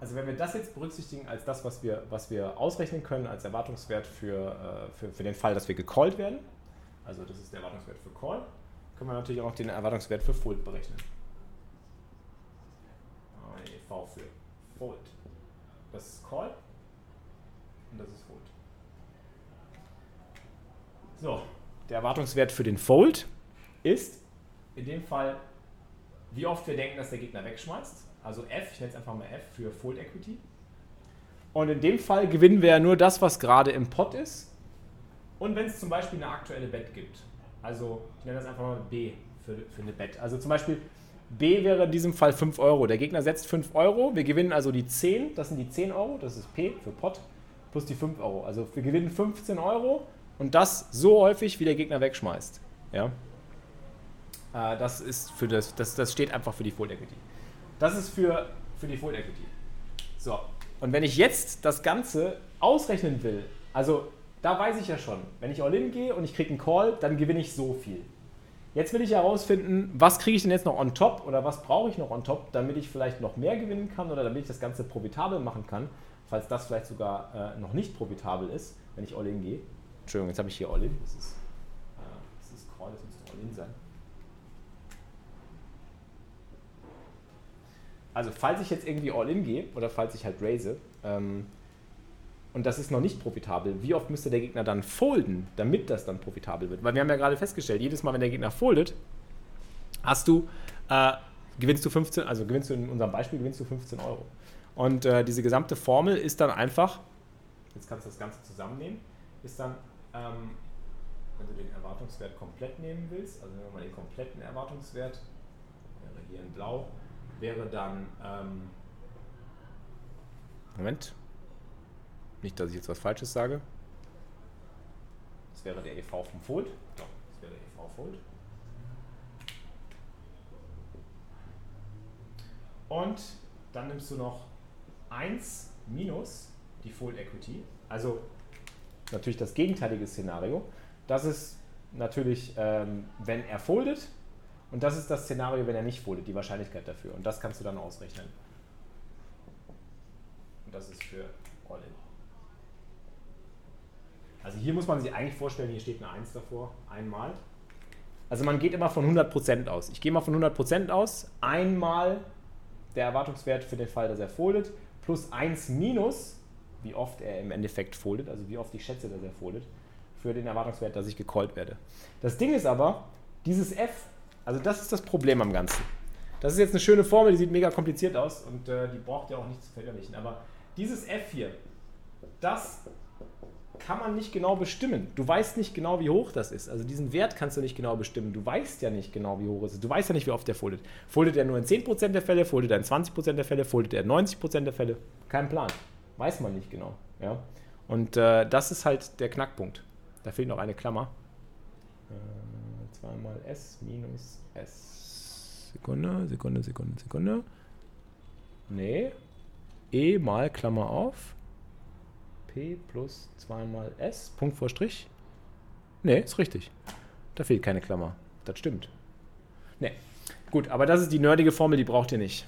also wenn wir das jetzt berücksichtigen als das, was wir, was wir ausrechnen können als Erwartungswert für, äh, für, für den Fall, dass wir gecallt werden, also das ist der Erwartungswert für Call, können wir natürlich auch noch den Erwartungswert für Fold berechnen. V für Fold. Das ist Call und das ist Fold. So, der Erwartungswert für den Fold ist in dem Fall wie oft wir denken, dass der Gegner wegschmeißt. Also F, ich nenne es einfach mal F für Fold Equity. Und in dem Fall gewinnen wir ja nur das, was gerade im Pot ist. Und wenn es zum Beispiel eine aktuelle Bet gibt. Also ich nenne das einfach mal B für, für eine Bet. Also zum Beispiel B wäre in diesem Fall 5 Euro. Der Gegner setzt 5 Euro. Wir gewinnen also die 10. Das sind die 10 Euro. Das ist P für Pot. Plus die 5 Euro. Also wir gewinnen 15 Euro. Und das so häufig, wie der Gegner wegschmeißt. Ja. Äh, das ist für das, das, das steht einfach für die Full Equity. Das ist für, für die Full Equity. So, und wenn ich jetzt das Ganze ausrechnen will, also da weiß ich ja schon, wenn ich All-In gehe und ich kriege einen Call, dann gewinne ich so viel. Jetzt will ich herausfinden, was kriege ich denn jetzt noch on top oder was brauche ich noch on top, damit ich vielleicht noch mehr gewinnen kann oder damit ich das Ganze profitabel machen kann, falls das vielleicht sogar äh, noch nicht profitabel ist, wenn ich All-In gehe. Entschuldigung, jetzt habe ich hier All-In. Das ist, äh, das ist Call, das müsste All-In sein. Also falls ich jetzt irgendwie All-In gehe oder falls ich halt raise, ähm, und das ist noch nicht profitabel, wie oft müsste der Gegner dann folden, damit das dann profitabel wird? Weil wir haben ja gerade festgestellt, jedes Mal, wenn der Gegner foldet, hast du, äh, gewinnst du 15, also gewinnst du in unserem Beispiel, gewinnst du 15 Euro. Und äh, diese gesamte Formel ist dann einfach, jetzt kannst du das Ganze zusammennehmen, ist dann, ähm, wenn du den Erwartungswert komplett nehmen willst, also nehmen wir mal den kompletten Erwartungswert, wäre hier in blau, wäre dann, ähm, Moment, nicht, dass ich jetzt was Falsches sage. Das wäre der EV vom Fold. Doch, das wäre der EV Fold. Und dann nimmst du noch 1 minus die Fold Equity. Also natürlich das gegenteilige Szenario. Das ist natürlich, ähm, wenn er foldet. Und das ist das Szenario, wenn er nicht foldet, die Wahrscheinlichkeit dafür. Und das kannst du dann ausrechnen. Und das ist für All-In. Also hier muss man sich eigentlich vorstellen, hier steht eine 1 davor, einmal. Also man geht immer von 100% aus. Ich gehe mal von 100% aus, einmal der Erwartungswert für den Fall, dass er foldet, plus 1 minus, wie oft er im Endeffekt foldet, also wie oft ich schätze, dass er foldet, für den Erwartungswert, dass ich gecallt werde. Das Ding ist aber, dieses f, also das ist das Problem am Ganzen. Das ist jetzt eine schöne Formel, die sieht mega kompliziert aus und äh, die braucht ihr auch nicht zu verinnerlichen. Aber dieses f hier, das kann man nicht genau bestimmen. Du weißt nicht genau, wie hoch das ist. Also diesen Wert kannst du nicht genau bestimmen. Du weißt ja nicht genau, wie hoch es ist. Du weißt ja nicht, wie oft der foldet. Foldet er nur in 10% der Fälle, foldet er in 20% der Fälle, foldet er in 90% der Fälle? Kein Plan. Weiß man nicht genau. Ja? Und äh, das ist halt der Knackpunkt. Da fehlt noch eine Klammer. Äh, zweimal S minus S. Sekunde, Sekunde, Sekunde, Sekunde. Nee. E mal Klammer auf plus 2 mal S, Punkt vor Strich. Ne, ist richtig. Da fehlt keine Klammer. Das stimmt. Ne, gut, aber das ist die nerdige Formel, die braucht ihr nicht.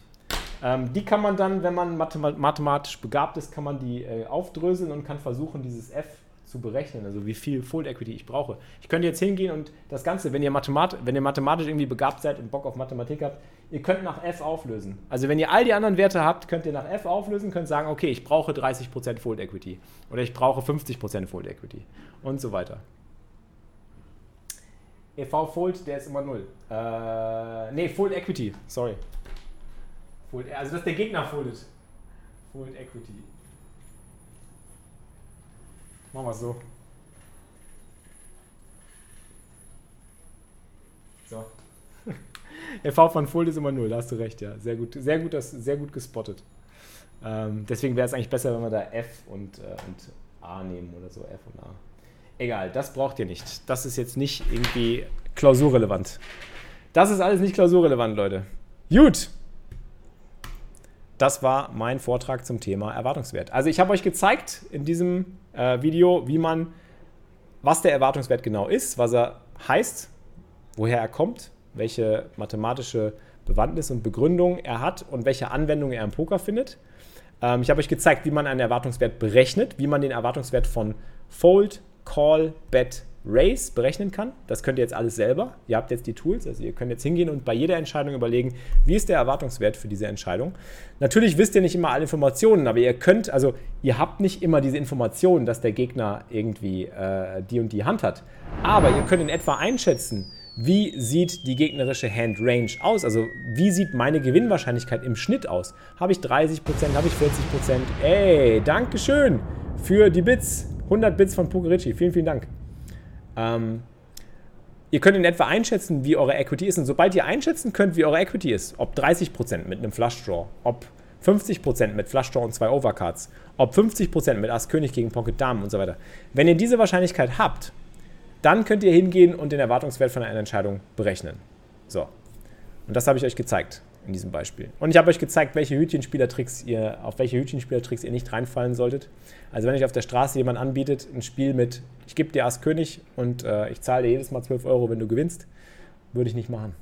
Ähm, die kann man dann, wenn man mathematisch begabt ist, kann man die äh, aufdröseln und kann versuchen, dieses F zu berechnen, also wie viel Fold Equity ich brauche. Ich könnte jetzt hingehen und das Ganze, wenn ihr, Mathemat wenn ihr mathematisch irgendwie begabt seid und Bock auf Mathematik habt, ihr könnt nach F auflösen. Also wenn ihr all die anderen Werte habt, könnt ihr nach F auflösen, könnt sagen, okay, ich brauche 30% Fold Equity oder ich brauche 50% Fold Equity und so weiter. EV Fold, der ist immer 0. Äh, nee, Fold Equity, sorry. Fold, also dass der Gegner foldet. Fold Equity. Machen wir es so. So. FV von Fold ist immer 0, da hast du recht, ja. Sehr gut, sehr gut, das, sehr gut gespottet. Ähm, deswegen wäre es eigentlich besser, wenn wir da F und, äh, und A nehmen oder so. F und A. Egal, das braucht ihr nicht. Das ist jetzt nicht irgendwie klausurrelevant. Das ist alles nicht klausurrelevant, Leute. Gut. Das war mein Vortrag zum Thema Erwartungswert. Also ich habe euch gezeigt in diesem äh, Video, wie man, was der Erwartungswert genau ist, was er heißt, woher er kommt, welche mathematische Bewandtnis und Begründung er hat und welche Anwendung er im Poker findet. Ähm, ich habe euch gezeigt, wie man einen Erwartungswert berechnet, wie man den Erwartungswert von Fold, Call, Bet, Race berechnen kann. Das könnt ihr jetzt alles selber. Ihr habt jetzt die Tools, also ihr könnt jetzt hingehen und bei jeder Entscheidung überlegen, wie ist der Erwartungswert für diese Entscheidung. Natürlich wisst ihr nicht immer alle Informationen, aber ihr könnt, also ihr habt nicht immer diese Informationen, dass der Gegner irgendwie äh, die und die Hand hat. Aber ihr könnt in etwa einschätzen, wie sieht die gegnerische Hand Range aus? Also wie sieht meine Gewinnwahrscheinlichkeit im Schnitt aus? Habe ich 30%, habe ich 40%? Ey, Dankeschön für die Bits. 100 Bits von Pokerici. Vielen, vielen Dank. Ähm, ihr könnt in etwa einschätzen, wie eure Equity ist. Und sobald ihr einschätzen könnt, wie eure Equity ist, ob 30% mit einem Flush Draw, ob 50% mit Flush Draw und zwei Overcards, ob 50% mit Ass König gegen Pocket Damen und so weiter. Wenn ihr diese Wahrscheinlichkeit habt, dann könnt ihr hingehen und den Erwartungswert von einer Entscheidung berechnen. So. Und das habe ich euch gezeigt in diesem Beispiel. Und ich habe euch gezeigt, welche Hütchenspielertricks ihr, auf welche Hütchenspielertricks ihr nicht reinfallen solltet. Also wenn euch auf der Straße jemand anbietet, ein Spiel mit, ich gebe dir Ass König und äh, ich zahle dir jedes Mal 12 Euro, wenn du gewinnst, würde ich nicht machen.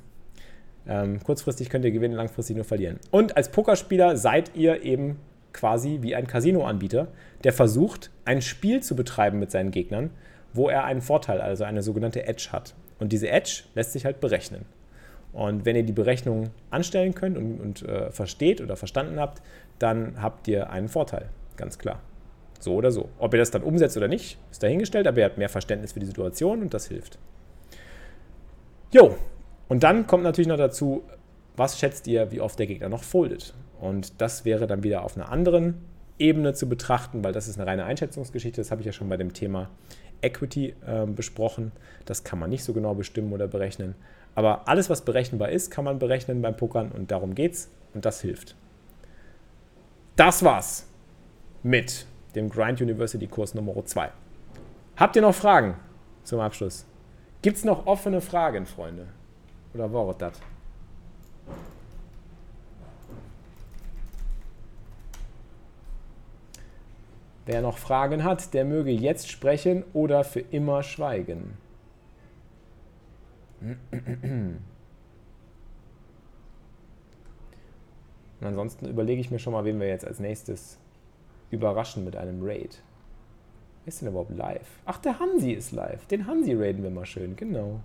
Ähm, kurzfristig könnt ihr gewinnen, langfristig nur verlieren. Und als Pokerspieler seid ihr eben quasi wie ein Casino-Anbieter, der versucht, ein Spiel zu betreiben mit seinen Gegnern, wo er einen Vorteil, also eine sogenannte Edge hat. Und diese Edge lässt sich halt berechnen. Und wenn ihr die Berechnung anstellen könnt und, und äh, versteht oder verstanden habt, dann habt ihr einen Vorteil, ganz klar. So oder so. Ob ihr das dann umsetzt oder nicht, ist dahingestellt, aber ihr habt mehr Verständnis für die Situation und das hilft. Jo, und dann kommt natürlich noch dazu, was schätzt ihr, wie oft der Gegner noch foldet? Und das wäre dann wieder auf einer anderen Ebene zu betrachten, weil das ist eine reine Einschätzungsgeschichte. Das habe ich ja schon bei dem Thema Equity äh, besprochen. Das kann man nicht so genau bestimmen oder berechnen. Aber alles, was berechenbar ist, kann man berechnen beim Pokern und darum geht's und das hilft. Das war's mit dem Grind University Kurs Nummer 2. Habt ihr noch Fragen zum Abschluss? Gibt es noch offene Fragen, Freunde? Oder war das? Wer noch Fragen hat, der möge jetzt sprechen oder für immer schweigen. Und ansonsten überlege ich mir schon mal, wen wir jetzt als nächstes überraschen mit einem Raid. Wer ist denn überhaupt live? Ach, der Hansi ist live. Den Hansi raiden wir mal schön, genau.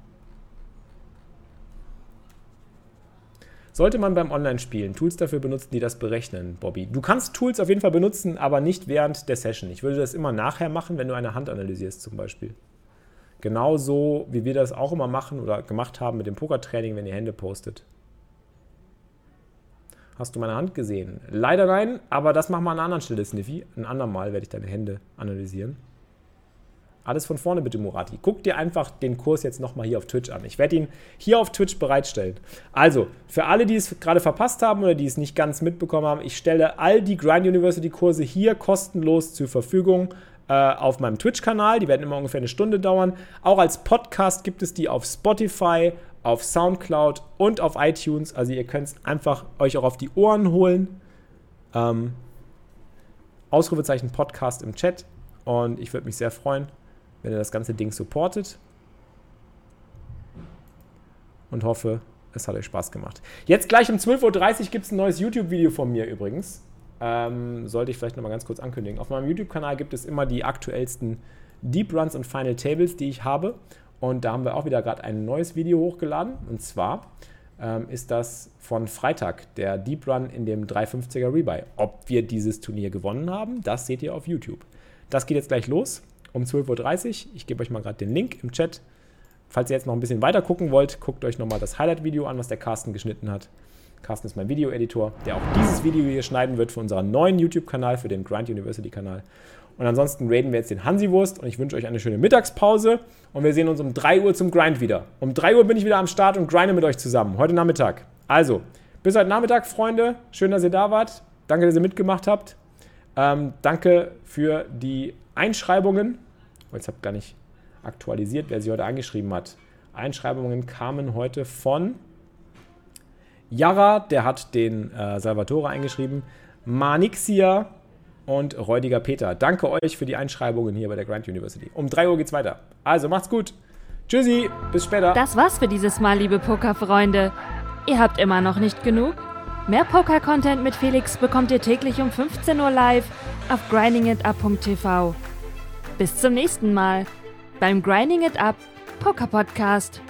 Sollte man beim Online-Spielen Tools dafür benutzen, die das berechnen, Bobby? Du kannst Tools auf jeden Fall benutzen, aber nicht während der Session. Ich würde das immer nachher machen, wenn du eine Hand analysierst zum Beispiel. Genauso wie wir das auch immer machen oder gemacht haben mit dem Pokertraining, wenn ihr Hände postet. Hast du meine Hand gesehen? Leider nein, aber das machen wir an einer anderen Stelle, Sniffy. Ein andermal werde ich deine Hände analysieren. Alles von vorne bitte, Murati. Guck dir einfach den Kurs jetzt nochmal hier auf Twitch an. Ich werde ihn hier auf Twitch bereitstellen. Also, für alle, die es gerade verpasst haben oder die es nicht ganz mitbekommen haben, ich stelle all die Grind University Kurse hier kostenlos zur Verfügung auf meinem Twitch-Kanal. Die werden immer ungefähr eine Stunde dauern. Auch als Podcast gibt es die auf Spotify, auf Soundcloud und auf iTunes. Also ihr könnt es einfach euch auch auf die Ohren holen. Ähm, Ausrufezeichen Podcast im Chat. Und ich würde mich sehr freuen, wenn ihr das ganze Ding supportet. Und hoffe, es hat euch Spaß gemacht. Jetzt gleich um 12.30 Uhr gibt es ein neues YouTube-Video von mir übrigens. Ähm, sollte ich vielleicht nochmal ganz kurz ankündigen. Auf meinem YouTube-Kanal gibt es immer die aktuellsten Deep Runs und Final Tables, die ich habe. Und da haben wir auch wieder gerade ein neues Video hochgeladen. Und zwar ähm, ist das von Freitag, der Deep Run in dem 350er Rebuy. Ob wir dieses Turnier gewonnen haben, das seht ihr auf YouTube. Das geht jetzt gleich los um 12.30 Uhr. Ich gebe euch mal gerade den Link im Chat. Falls ihr jetzt noch ein bisschen weiter gucken wollt, guckt euch nochmal das Highlight-Video an, was der Carsten geschnitten hat. Carsten ist mein Video-Editor, der auch dieses Video hier schneiden wird für unseren neuen YouTube-Kanal, für den Grind University-Kanal. Und ansonsten raiden wir jetzt den Hansi-Wurst und ich wünsche euch eine schöne Mittagspause und wir sehen uns um 3 Uhr zum Grind wieder. Um 3 Uhr bin ich wieder am Start und grinde mit euch zusammen, heute Nachmittag. Also, bis heute Nachmittag, Freunde. Schön, dass ihr da wart. Danke, dass ihr mitgemacht habt. Ähm, danke für die Einschreibungen. Oh, jetzt habe ich gar nicht aktualisiert, wer sie heute angeschrieben hat. Einschreibungen kamen heute von Yara, der hat den äh, Salvatore eingeschrieben. Manixia, und Räudiger Peter. Danke euch für die Einschreibungen hier bei der Grant University. Um 3 Uhr geht's weiter. Also macht's gut. Tschüssi, bis später. Das war's für dieses Mal, liebe Pokerfreunde. Ihr habt immer noch nicht genug? Mehr Poker-Content mit Felix bekommt ihr täglich um 15 Uhr live auf grindingitup.tv. Bis zum nächsten Mal beim Grinding It Up Poker Podcast.